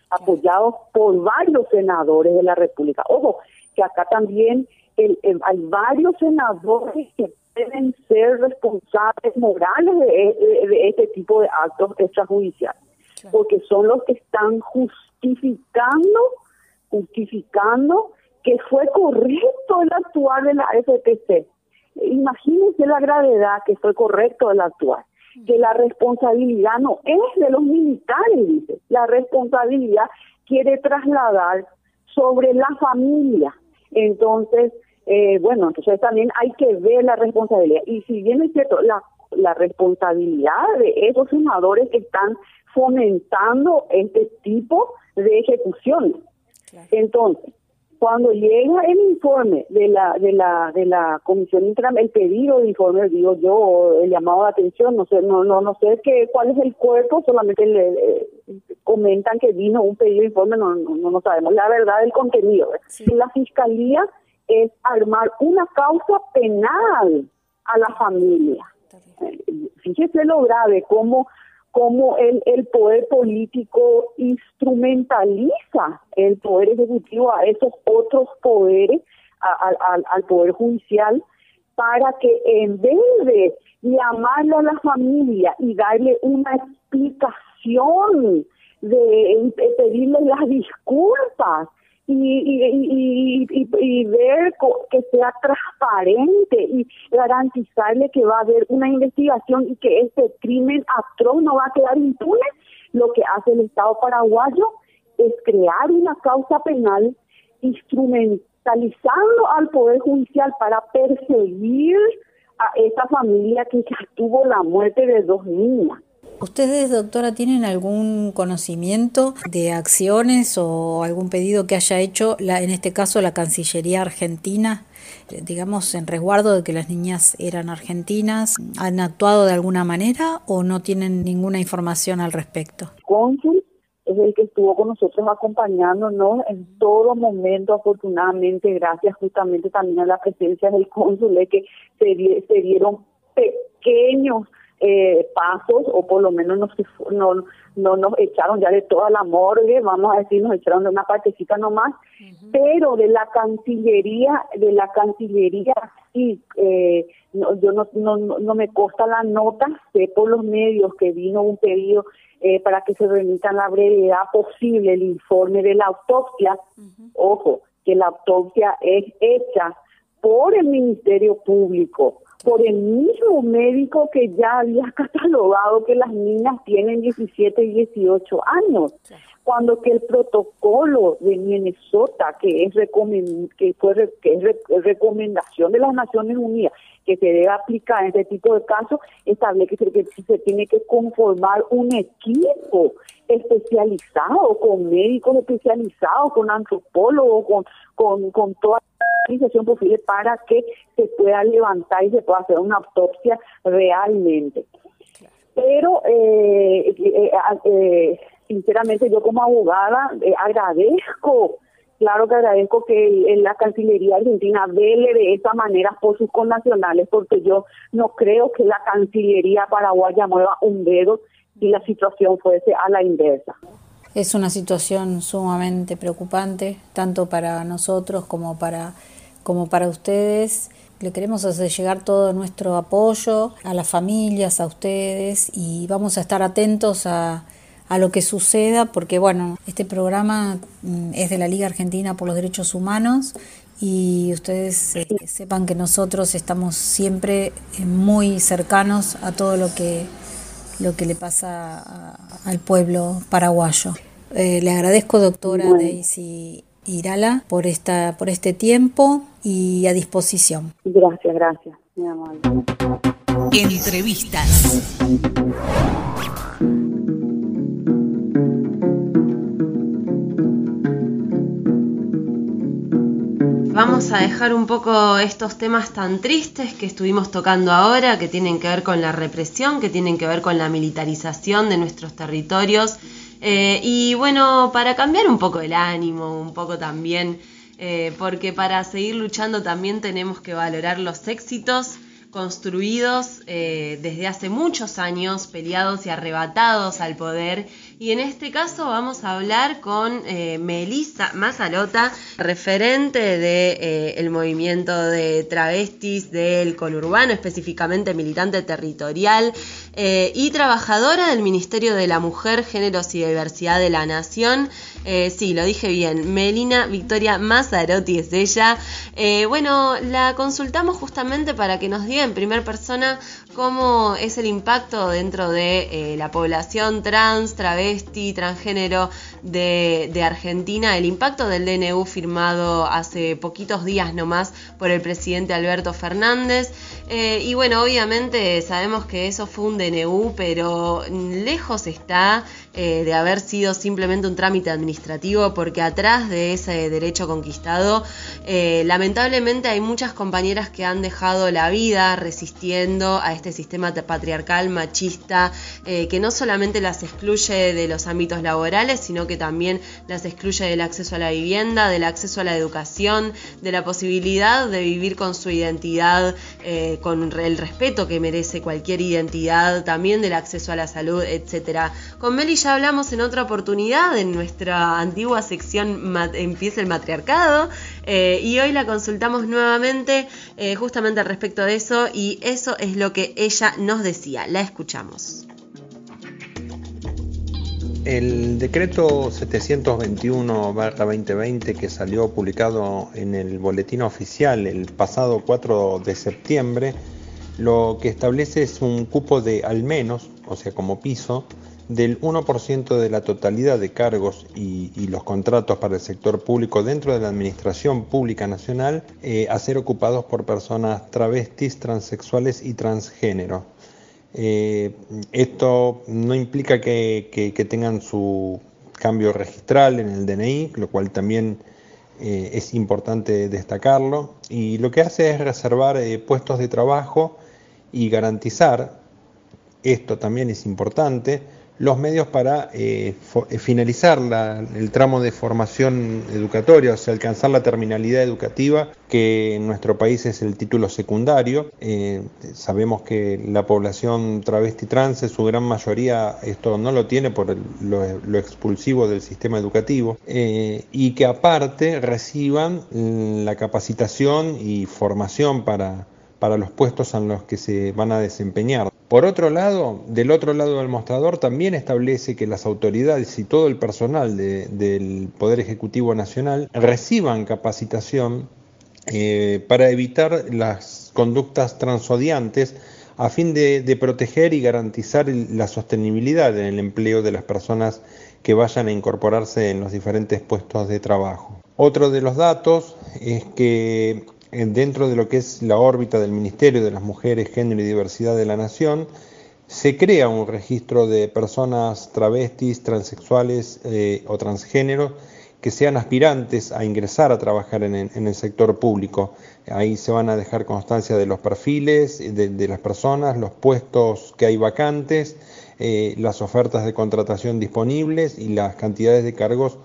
apoyados por varios senadores de la República. Ojo, que acá también hay varios senadores que deben ser responsables morales de, este tipo de actos extrajudiciales, porque son los que están justificando, justificando que fue correcto el actuar de la FPC. Imagínense la gravedad que fue correcto el actuar, que la responsabilidad no es de los militares, dice, la responsabilidad quiere trasladar sobre la familia. Entonces, eh, bueno, entonces también hay que ver la responsabilidad. Y si bien es cierto, la, la responsabilidad de esos senadores que están fomentando este tipo de ejecuciones. Entonces, cuando llega el informe de la de la de la comisión interamericana, el pedido de informe digo yo el llamado de atención no sé no no no sé qué cuál es el cuerpo solamente le, comentan que vino un pedido de informe no no, no sabemos la verdad del contenido la fiscalía es armar una causa penal a la familia. Fíjese lo grave, cómo, cómo el, el poder político instrumentaliza el poder ejecutivo a esos otros poderes, al poder judicial, para que en vez de llamarle a la familia y darle una explicación, de pedirle las disculpas, y, y, y, ver que sea transparente y garantizarle que va a haber una investigación y que este crimen atroz no va a quedar impune, lo que hace el Estado paraguayo es crear una causa penal instrumentalizando al Poder Judicial para perseguir a esta familia que tuvo la muerte de dos niñas. ¿Ustedes, doctora, tienen algún conocimiento de acciones o algún pedido que haya hecho, la, en este caso, la Cancillería Argentina, eh, digamos, en resguardo de que las niñas eran argentinas? ¿Han actuado de alguna manera o no tienen ninguna información al respecto? Cónsul es el que estuvo con nosotros acompañándonos en todo momento, afortunadamente, gracias justamente también a la presencia del cónsul, que se, se dieron pequeños eh, pasos o por lo menos nos, no, no nos echaron ya de toda la morgue, vamos a decir, nos echaron de una partecita nomás, pero de la Cancillería, de la Cancillería sí, eh, no, yo no, no, no me consta la nota, sé por los medios que vino un pedido eh, para que se remita la brevedad posible el informe de la autopsia, ojo, que la autopsia es hecha por el Ministerio Público, por el mismo médico que ya había catalogado que las niñas tienen 17 y 18 años, cuando que el protocolo de Minnesota, que es, que fue, que es recomendación de las Naciones Unidas, que se debe aplicar en este tipo de casos, establece que se tiene que conformar un equipo especializado, con médicos especializados, con antropólogos, con, con, con toda organización posible para que se pueda levantar y se pueda hacer una autopsia realmente. Pero, eh, eh, eh, sinceramente, yo como abogada agradezco, claro que agradezco que la Cancillería Argentina vele de esa manera por sus connacionales, porque yo no creo que la Cancillería paraguaya mueva un dedo si la situación fuese a la inversa. Es una situación sumamente preocupante, tanto para nosotros como para, como para ustedes. Le queremos hacer llegar todo nuestro apoyo a las familias, a ustedes, y vamos a estar atentos a, a lo que suceda, porque bueno, este programa mm, es de la Liga Argentina por los Derechos Humanos y ustedes eh, sepan que nosotros estamos siempre eh, muy cercanos a todo lo que lo que le pasa al pueblo paraguayo. Eh, le agradezco, doctora Daisy Irala, por, esta, por este tiempo y a disposición. Gracias, gracias, mi amor. Entrevistas. Vamos a dejar un poco estos temas tan tristes que estuvimos tocando ahora, que tienen que ver con la represión, que tienen que ver con la militarización de nuestros territorios. Eh, y bueno, para cambiar un poco el ánimo, un poco también, eh, porque para seguir luchando también tenemos que valorar los éxitos construidos eh, desde hace muchos años, peleados y arrebatados al poder y en este caso vamos a hablar con eh, Melissa referente del de, eh, movimiento de travestis del conurbano, específicamente militante territorial eh, y trabajadora del Ministerio de la Mujer, Géneros y Diversidad de la Nación. Eh, sí, lo dije bien, Melina Victoria Mazzarotti es ella. Bueno, la consultamos justamente para que nos diga en primera persona cómo es el impacto dentro de la población trans, travesti, transgénero de, Argentina, el impacto del DNU firmado hace poquitos días nomás por el presidente Alberto Fernández. y bueno, obviamente sabemos que eso fue un DNU, pero lejos está eh, de haber sido simplemente un trámite administrativo, porque atrás de ese derecho conquistado, eh, lamentablemente hay muchas compañeras que han dejado la vida resistiendo a este sistema patriarcal, machista, eh, que no solamente las excluye de los ámbitos laborales, sino que también las excluye del acceso a la vivienda, del acceso a la educación, de la posibilidad de vivir con su identidad, con el respeto que merece cualquier identidad también del acceso a la salud, etcétera. Con Meli ya hablamos en otra oportunidad, en nuestra antigua sección Empieza el matriarcado, eh, y hoy la consultamos nuevamente eh, justamente al respecto de eso, y eso es lo que ella nos decía. La escuchamos. El decreto 721-2020 que salió publicado en el boletín oficial el pasado 4 de septiembre lo que establece es un cupo de al menos, o sea, como piso, del 1% de la totalidad de cargos y, los contratos para el sector público dentro de la Administración Pública Nacional eh, a ser ocupados por personas travestis, transexuales y transgénero. Eh, esto no implica que, tengan su cambio registral en el DNI, lo cual también eh, es importante destacarlo, y lo que hace es reservar puestos de trabajo y garantizar, esto también es importante, los medios para eh, eh, finalizar el tramo de formación educatoria, o sea, alcanzar la terminalidad educativa, que en nuestro país es el título secundario. Eh, sabemos que la población travesti trans, su gran mayoría, esto no lo tiene por lo, expulsivo del sistema educativo, y que aparte reciban mm, la capacitación y formación para para los puestos en los que se van a desempeñar. Por otro lado, del otro lado del mostrador también establece que las autoridades y todo el personal del Poder Ejecutivo Nacional reciban capacitación eh, para evitar las conductas transodiantes a fin de, proteger y garantizar la sostenibilidad en el empleo de las personas que vayan a incorporarse en los diferentes puestos de trabajo. Otro de los datos es que dentro de lo que es la órbita del Ministerio de las Mujeres, Género y Diversidad de la Nación, se crea un registro de personas travestis, transexuales eh, o transgénero que sean aspirantes a ingresar a trabajar en, el sector público. Ahí se van a dejar constancia de los perfiles de, las personas, los puestos que hay vacantes, eh, las ofertas de contratación disponibles y las cantidades de cargos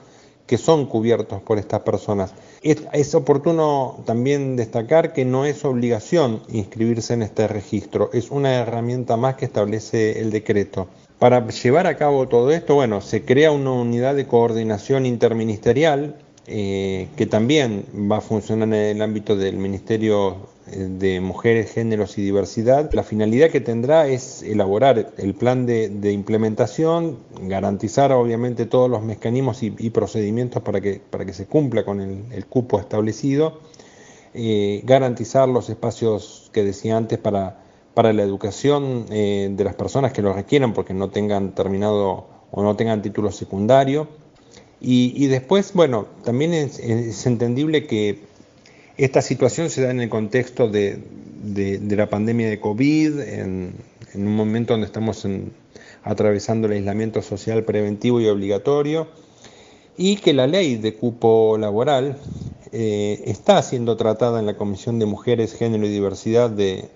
que son cubiertos por estas personas. Es, oportuno también destacar que no es obligación inscribirse en este registro, es una herramienta más que establece el decreto. Para llevar a cabo todo esto, bueno, se crea una unidad de coordinación interministerial eh, que también va a funcionar en el ámbito del Ministerio de Mujeres, Géneros y Diversidad. La finalidad que tendrá es elaborar el plan de, implementación, garantizar obviamente todos los mecanismos y, procedimientos para que, para que se cumpla con el, cupo establecido, eh, garantizar los espacios que decía antes para, para la educación eh, de las personas que lo requieran porque no tengan terminado o no tengan título secundario y, después, bueno, también es, entendible que esta situación se da en el contexto de, la pandemia de COVID, en, un momento donde estamos atravesando el aislamiento social preventivo y obligatorio, y que la ley de cupo laboral eh, está siendo tratada en la Comisión de Mujeres, Género y Diversidad de,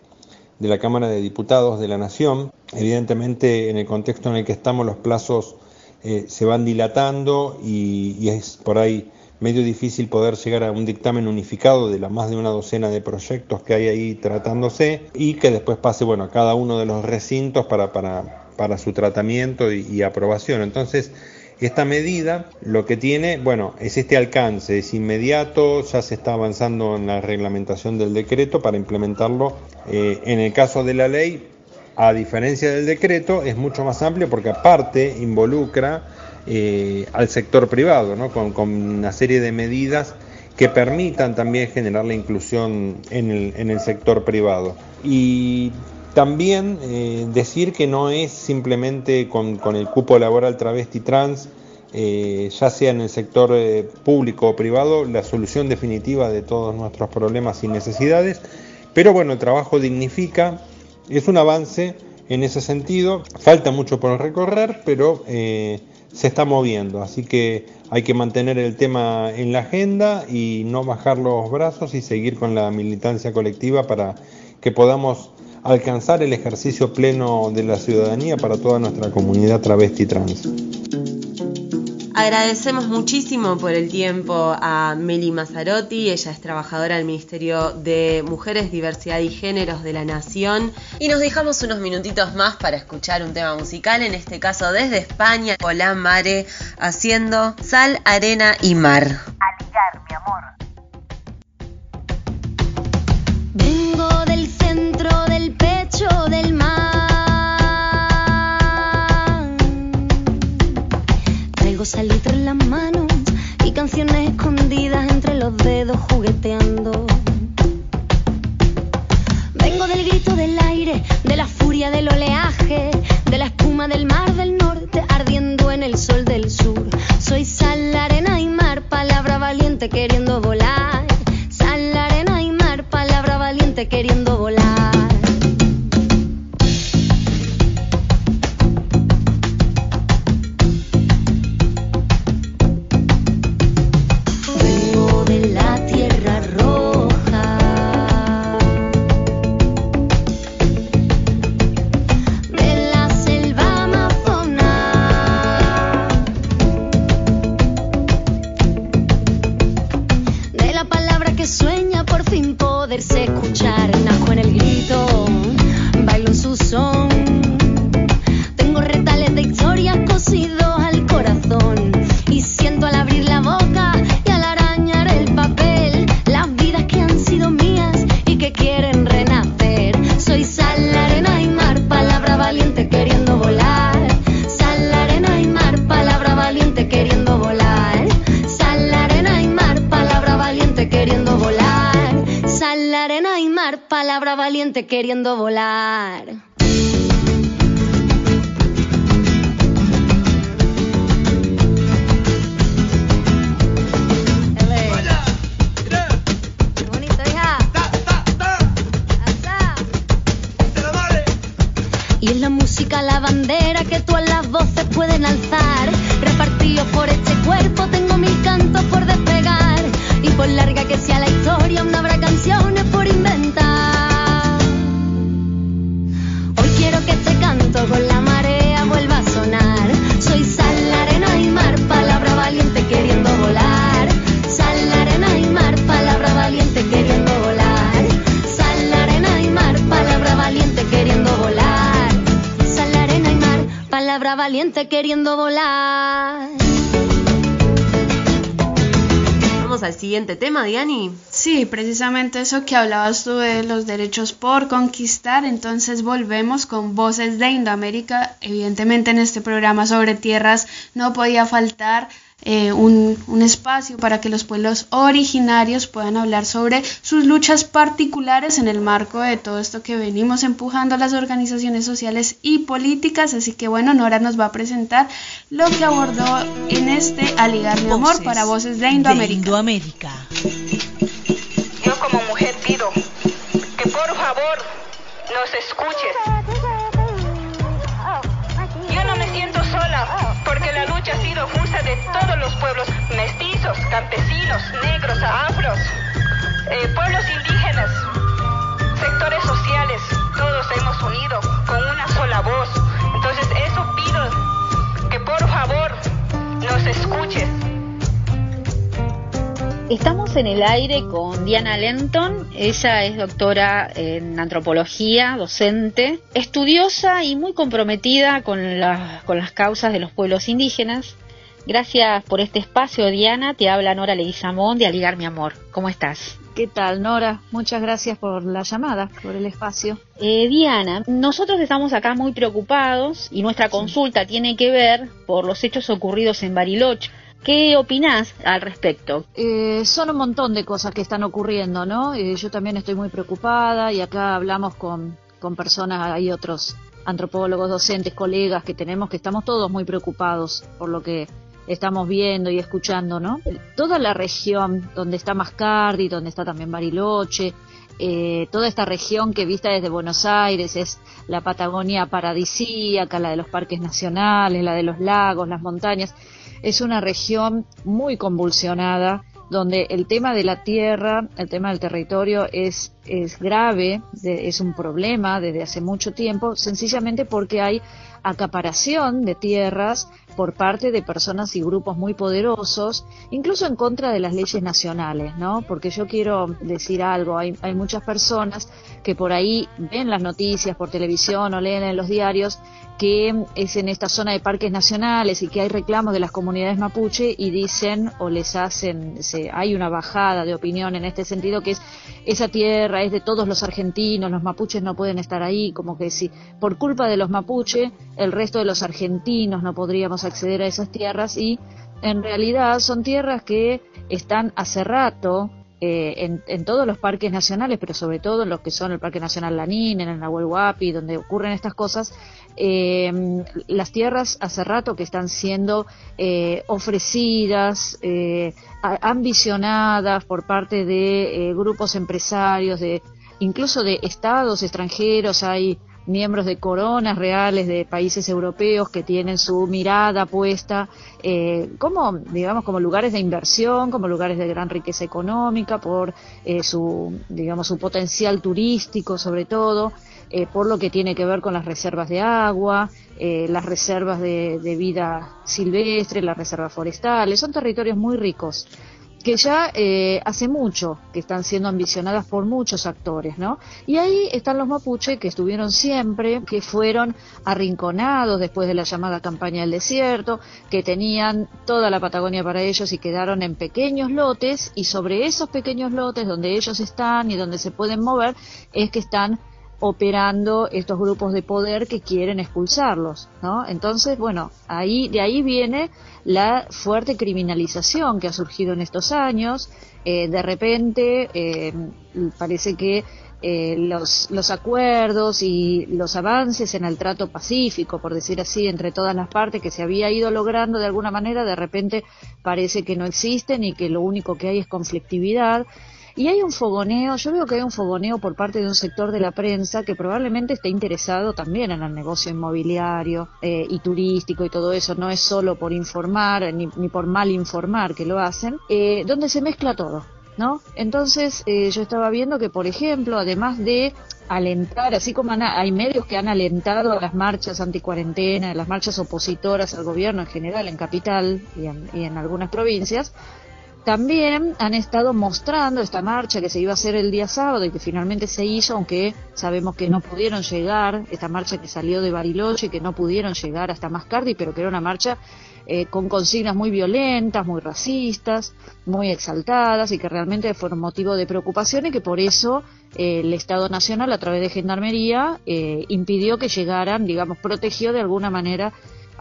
la Cámara de Diputados de la Nación. Evidentemente, en el contexto en el que estamos, los plazos eh, se van dilatando y, es por ahí medio difícil poder llegar a un dictamen unificado de la más de una docena de proyectos que hay ahí tratándose y que después pase bueno, a cada uno de los recintos para, para, para su tratamiento y, y aprobación. Entonces, esta medida lo que tiene, bueno, es este alcance, es inmediato, ya se está avanzando en la reglamentación del decreto para implementarlo. Eh, en el caso de la ley, a diferencia del decreto, es mucho más amplio porque aparte involucra eh, al sector privado, con, una serie de medidas que permitan también generar la inclusión en el, sector privado. Y también eh, decir que no es simplemente con, el cupo laboral travesti trans, eh, ya sea en el sector eh, público o privado, la solución definitiva de todos nuestros problemas y necesidades, pero bueno, el trabajo dignifica, es un avance en ese sentido, falta mucho por recorrer, pero se está moviendo, así que hay que mantener el tema en la agenda y no bajar los brazos y seguir con la militancia colectiva para que podamos alcanzar el ejercicio pleno de la ciudadanía para toda nuestra comunidad travesti trans. Agradecemos muchísimo por el tiempo a Meli Mazzarotti, ella es trabajadora del Ministerio de Mujeres, Diversidad y Géneros de la Nación. Y nos dejamos unos minutitos más para escuchar un tema musical, en este caso desde España, Hola Mare, haciendo Sal, Arena y Mar. A ligar, mi amor. Vengo del centro del pecho del mar. Salitre en las manos y canciones escondidas entre los dedos jugueteando. Vengo del grito del aire, de la furia del oleaje, de la espuma del mar del norte ardiendo en el sol del sur. Soy sal, arena y mar, palabra valiente queriendo volar. Queriendo volar. Queriendo volar. Vamos al siguiente tema, Diani. Sí, precisamente eso que hablabas tú de los derechos por conquistar. Entonces volvemos con Voces de Indoamérica. Evidentemente en este programa sobre tierras no podía faltar eh, un, un, espacio para que los pueblos originarios puedan hablar sobre sus luchas particulares en el marco de todo esto que venimos empujando a las organizaciones sociales y políticas. Así que bueno, Nora nos va a presentar lo que abordó en este Aligar mi amor para voces de Indoamérica. De Indoamérica. Yo como mujer pido que por favor nos escuches. Lucha ha sido justa de todos los pueblos, mestizos, campesinos, negros, afros, eh, pueblos indígenas, sectores sociales, todos hemos unido con una sola voz. Entonces eso pido que por favor nos escuches. Estamos en el aire con Diana Lenton. Ella es doctora en antropología, docente, estudiosa y muy comprometida con, la, con las causas de los pueblos indígenas. Gracias por este espacio, Diana. Te habla Nora Leguizamón de Aligar Mi Amor. ¿Cómo estás? ¿Qué tal, Nora? Muchas gracias por la llamada, por el espacio. Eh, Diana, nosotros estamos acá muy preocupados y nuestra consulta tiene que ver por los hechos ocurridos en Bariloche. ¿Qué opinás al respecto? Eh, son un montón de cosas que están ocurriendo, ¿no? Eh, yo también estoy muy preocupada y acá hablamos con, con personas, hay otros antropólogos, docentes, colegas que tenemos que estamos todos muy preocupados por lo que estamos viendo y escuchando, ¿no? Toda la región donde está Mascardi, donde está también Bariloche, eh, toda esta región que vista desde Buenos Aires es la Patagonia paradisíaca, la de los parques nacionales, la de los lagos, las montañas, es una región muy convulsionada donde el tema de la tierra, el tema del territorio es, es grave, es un problema desde hace mucho tiempo, sencillamente porque hay acaparación de tierras por parte de personas y grupos muy poderosos, incluso en contra de las leyes nacionales, ¿no? Porque yo quiero decir algo, hay, hay muchas personas que por ahí ven las noticias por televisión o leen en los diarios que es en esta zona de parques nacionales y que hay reclamos de las comunidades mapuche y dicen o les hacen, se, hay una bajada de opinión en este sentido que es esa tierra es de todos los argentinos, los mapuches no pueden estar ahí, como que si por culpa de los mapuche el resto de los argentinos no podríamos acceder a esas tierras y en realidad son tierras que están hace rato eh, en, en, todos los parques nacionales, pero sobre todo en los que son el Parque Nacional Lanín, en el Nahuel Huapi, donde ocurren estas cosas, eh, las tierras hace rato que están siendo eh, ofrecidas, eh, ambicionadas por parte de eh, grupos empresarios, de incluso de estados extranjeros, hay miembros de coronas reales de países europeos que tienen su mirada puesta eh, como digamos como lugares de inversión como lugares de gran riqueza económica por eh, su digamos su potencial turístico sobre todo eh, por lo que tiene que ver con las reservas de agua eh, las reservas de, de vida silvestre las reservas forestales. Son territorios muy ricos que ya eh, hace mucho que están siendo ambicionadas por muchos actores, ¿no? Y ahí están los mapuche que estuvieron siempre, que fueron arrinconados después de la llamada campaña del desierto, que tenían toda la Patagonia para ellos y quedaron en pequeños lotes y sobre esos pequeños lotes donde ellos están y donde se pueden mover es que están operando estos grupos de poder que quieren expulsarlos, ¿no? Entonces, bueno, ahí de ahí viene la fuerte criminalización que ha surgido en estos años. Eh, de repente eh, parece que eh, los, los acuerdos y los avances en el trato pacífico, por decir así, entre todas las partes que se había ido logrando de alguna manera, de repente parece que no existen y que lo único que hay es conflictividad. Y hay un fogoneo, yo veo que hay un fogoneo por parte de un sector de la prensa que probablemente esté interesado también en el negocio inmobiliario eh, y turístico y todo eso, no es solo por informar ni, ni por mal informar que lo hacen, eh, donde se mezcla todo. ¿No? Entonces eh, yo estaba viendo que, por ejemplo, además de alentar, así como hay medios que han alentado a las marchas anticuarentena, las marchas opositoras al gobierno en general en capital y en algunas provincias, también han estado mostrando esta marcha que se iba a hacer el día sábado y que finalmente se hizo, aunque sabemos que no pudieron llegar, esta marcha que salió de Bariloche, que no pudieron llegar hasta Mascardi, pero que era una marcha eh, con consignas muy violentas, muy racistas, muy exaltadas y que realmente fueron motivo de preocupación y que por eso eh, el Estado Nacional, a través de Gendarmería, eh, impidió que llegaran, digamos, protegió de alguna manera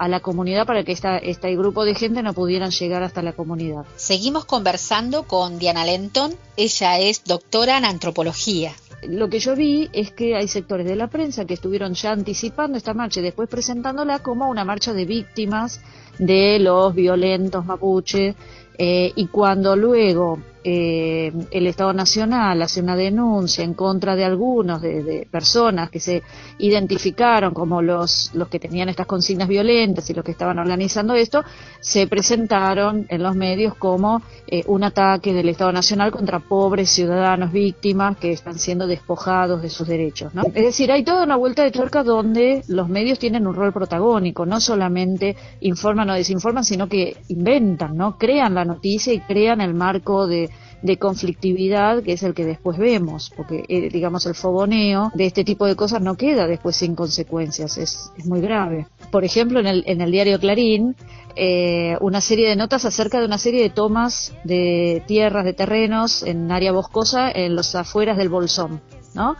a la comunidad para que esta, este grupo de gente no pudieran llegar hasta la comunidad. Seguimos conversando con Diana Lenton, ella es doctora en antropología. Lo que yo vi es que hay sectores de la prensa que estuvieron ya anticipando esta marcha y después presentándola como una marcha de víctimas de los violentos mapuche eh, y cuando luego eh, el Estado Nacional hace una denuncia en contra de algunos de, personas que se identificaron como los, los que tenían estas consignas violentas y los que estaban organizando esto, se presentaron en los medios como eh, un ataque del Estado Nacional contra pobres ciudadanos víctimas que están siendo despojados de sus derechos. ¿no? Es decir, hay toda una vuelta de tuerca donde los medios tienen un rol protagónico, no solamente informan o desinforman, sino que inventan, ¿no? crean la noticia y crean el marco de de conflictividad que es el que después vemos, porque eh, digamos el fogoneo de este tipo de cosas no queda después sin consecuencias, es, es muy grave. Por ejemplo, en el, en el diario Clarín, eh, una serie de notas acerca de una serie de tomas de tierras, de terrenos en área boscosa en los afueras del Bolsón, ¿no?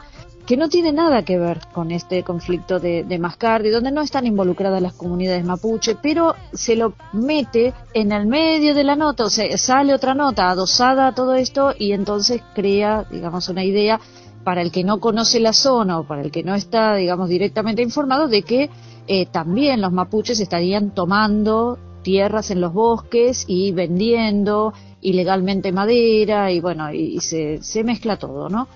Que no tiene nada que ver con este conflicto de, de Mascardi, donde no están involucradas las comunidades mapuche, pero se lo mete en el medio de la nota, o sea, sale otra nota adosada a todo esto y entonces crea, digamos, una idea para el que no conoce la zona o para el que no está, digamos, directamente informado de que eh, también los mapuches estarían tomando tierras en los bosques y vendiendo ilegalmente madera y bueno, y, se, se mezcla todo, ¿no?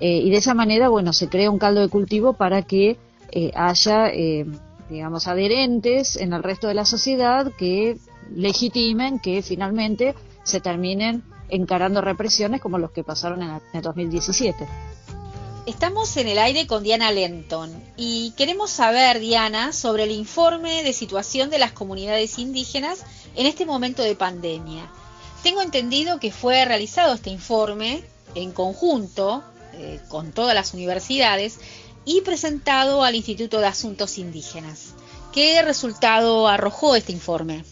Eh, y de esa manera, bueno, se crea un caldo de cultivo para que eh, haya, eh, digamos, adherentes en el resto de la sociedad que legitimen que finalmente se terminen encarando represiones como los que pasaron en el 2017. Estamos en el aire con Diana Lenton y queremos saber, Diana, sobre el informe de situación de las comunidades indígenas en este momento de pandemia. Tengo entendido que fue realizado este informe en conjunto eh, con todas las universidades y presentado al Instituto de Asuntos Indígenas. ¿Qué resultado arrojó este informe?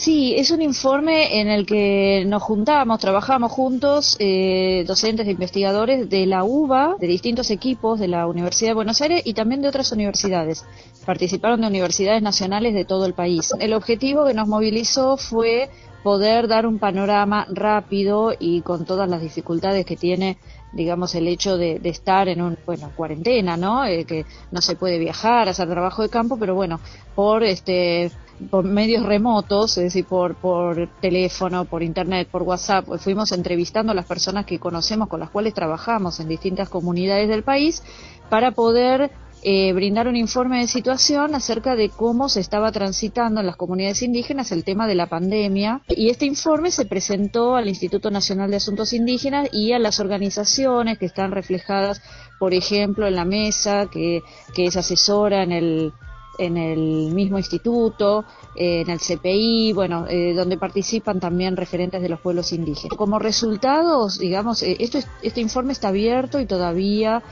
Sí, es un informe en el que nos juntamos, trabajamos juntos, eh, docentes e investigadores de la UBA, de distintos equipos de la Universidad de Buenos Aires y también de otras universidades. Participaron de universidades nacionales de todo el país. El objetivo que nos movilizó fue poder dar un panorama rápido y con todas las dificultades que tiene digamos, el hecho de, estar en un, bueno, cuarentena, ¿no? Eh, que no se puede viajar, hacer trabajo de campo, pero bueno, por este por medios remotos, es decir, por, por teléfono, por internet, por WhatsApp, fuimos entrevistando a las personas que conocemos, con las cuales trabajamos en distintas comunidades del país, para poder eh, brindar un informe de situación acerca de cómo se estaba transitando en las comunidades indígenas el tema de la pandemia. Y este informe se presentó al Instituto Nacional de Asuntos Indígenas y a las organizaciones que están reflejadas, por ejemplo, en la mesa, que, que es asesora en el en el mismo instituto, eh, en el CPI, bueno, eh, donde participan también referentes de los pueblos indígenas. Como resultados, digamos, eh, esto este informe está abierto y todavía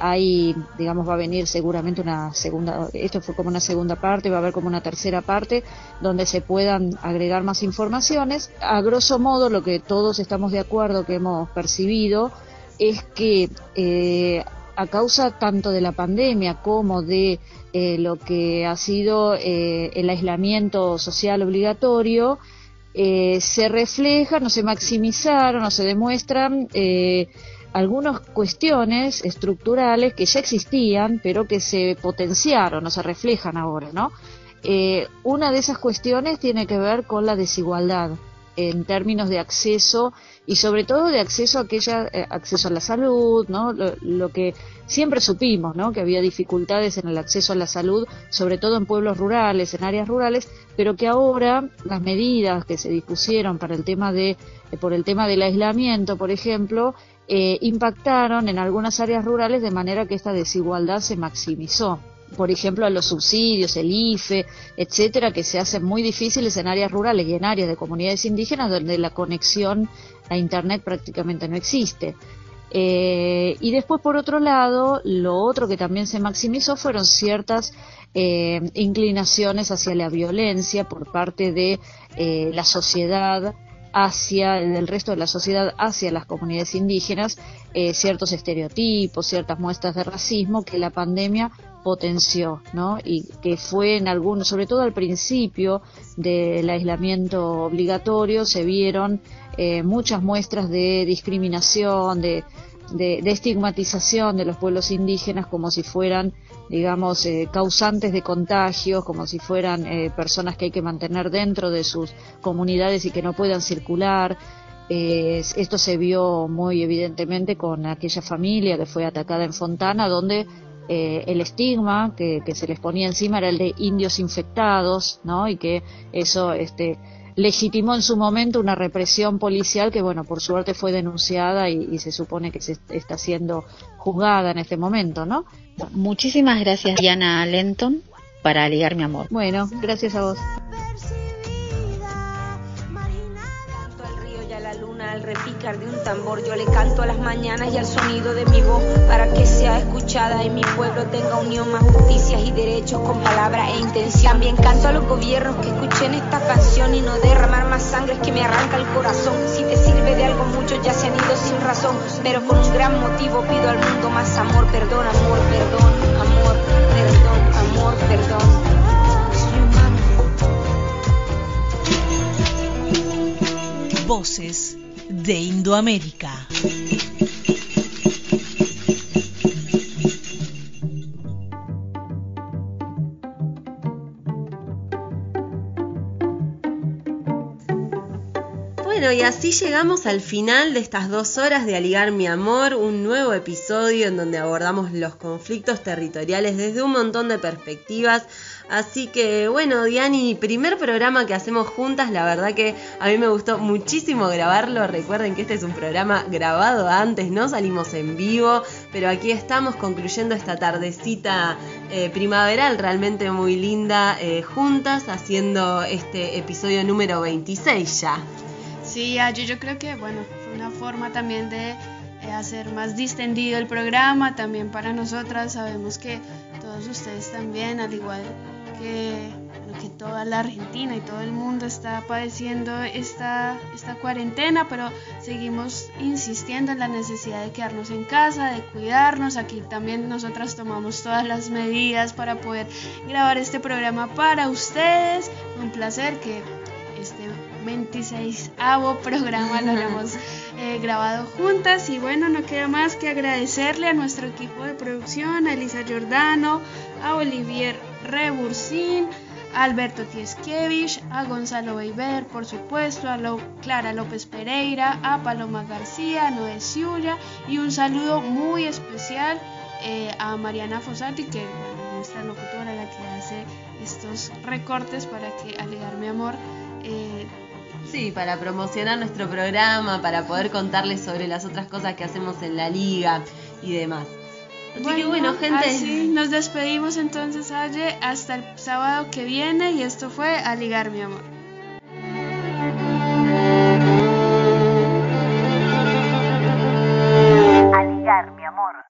hay, digamos, va a venir seguramente una segunda, esto fue como una segunda parte, va a haber como una tercera parte donde se puedan agregar más informaciones. A grosso modo, lo que todos estamos de acuerdo que hemos percibido es que a causa tanto de la pandemia como de eh, lo que ha sido eh, el aislamiento social obligatorio, eh, se refleja, no se maximizaron, no se demuestran algunas cuestiones estructurales que ya existían, pero que se potenciaron o se reflejan ahora, ¿no? una de esas cuestiones tiene que ver con la desigualdad en términos de acceso y sobre todo de acceso a aquella eh, acceso a la salud, ¿no? Lo, que siempre supimos, ¿no? Que había dificultades en el acceso a la salud, sobre todo en pueblos rurales, en áreas rurales, pero que ahora las medidas que se dispusieron para el tema de eh, por el tema del aislamiento, por ejemplo, eh, impactaron en algunas áreas rurales de manera que esta desigualdad se maximizó. por ejemplo, a los subsidios, el IFE, etcétera, que se hacen muy difíciles en áreas rurales y en áreas de comunidades indígenas donde la conexión a Internet prácticamente no existe. Eh, y después, por otro lado, lo otro que también se maximizó fueron ciertas eh, inclinaciones hacia la violencia por parte de eh, la sociedad hacia del resto de la sociedad hacia las comunidades indígenas ciertos estereotipos ciertas muestras de racismo que la pandemia potenció, ¿no? Y que fue en algunos, sobre todo al principio del aislamiento obligatorio, se vieron eh, muchas muestras de discriminación, de, estigmatización de los pueblos indígenas como si fueran, digamos, eh, causantes de contagios, como si fueran eh, personas que hay que mantener dentro de sus comunidades y que no puedan circular. esto se vio muy evidentemente con aquella familia que fue atacada en Fontana, donde eh, el estigma que, se les ponía encima era el de indios infectados, ¿no? Y que eso este, legitimó en su momento una represión policial que, bueno, por suerte fue denunciada y, se supone que se está siendo juzgada en este momento, ¿no? Muchísimas gracias, Diana Lenton, para ligar mi amor. Bueno, gracias a vos. Al repicar de un tambor. Yo le canto a las mañanas y al sonido de mi voz para que sea escuchada y mi pueblo tenga unión, más justicias y derechos con palabra e intención. También canto a los gobiernos que escuchen esta canción y no derramar más sangre que me arranca el corazón. Si te sirve de algo, muchos ya se han ido sin razón, pero con un gran motivo pido al mundo más amor, perdón, amor, perdón, amor, perdón, amor, perdón. Voces de Indoamérica. Bueno, y así llegamos al final de estas dos horas de Aligar mi amor, un nuevo episodio en donde abordamos los conflictos territoriales desde un montón de perspectivas Así que bueno, Diani, primer programa que hacemos juntas, la verdad que a mí me gustó muchísimo grabarlo. Recuerden que este es un programa grabado antes, no salimos en vivo, pero aquí estamos concluyendo esta tardecita eh, primaveral realmente muy linda eh, juntas, haciendo este episodio número 26 ya. Sí, yo, yo creo que bueno, fue una forma también de eh, hacer más distendido el programa, también para nosotras, sabemos que todos ustedes también, al igual que, que toda la Argentina y todo el mundo está padeciendo esta, esta cuarentena, pero seguimos insistiendo en la necesidad de quedarnos en casa, de cuidarnos. Aquí también nosotras tomamos todas las medidas para poder grabar este programa para ustedes. Un placer que 26 programa lo hayamos eh, grabado juntas y bueno, no queda más que agradecerle a nuestro equipo de producción, a Elisa Giordano, a Olivier Rebursin, a Alberto Tieskiewicz, a Gonzalo Beiber, por supuesto, a Clara López Pereira, a Paloma García, a Noé Ciulla y un saludo muy especial eh, a Mariana Fossati, que es nuestra locutora, la que hace estos recortes para que Alegar mi amor. Eh, Sí, para promocionar nuestro programa, para poder contarles sobre las otras cosas que hacemos en la liga y demás. Así bueno, que bueno, gente. Nos despedimos entonces, Aye, hasta el sábado que viene y esto fue A Ligar, mi amor. A mi amor.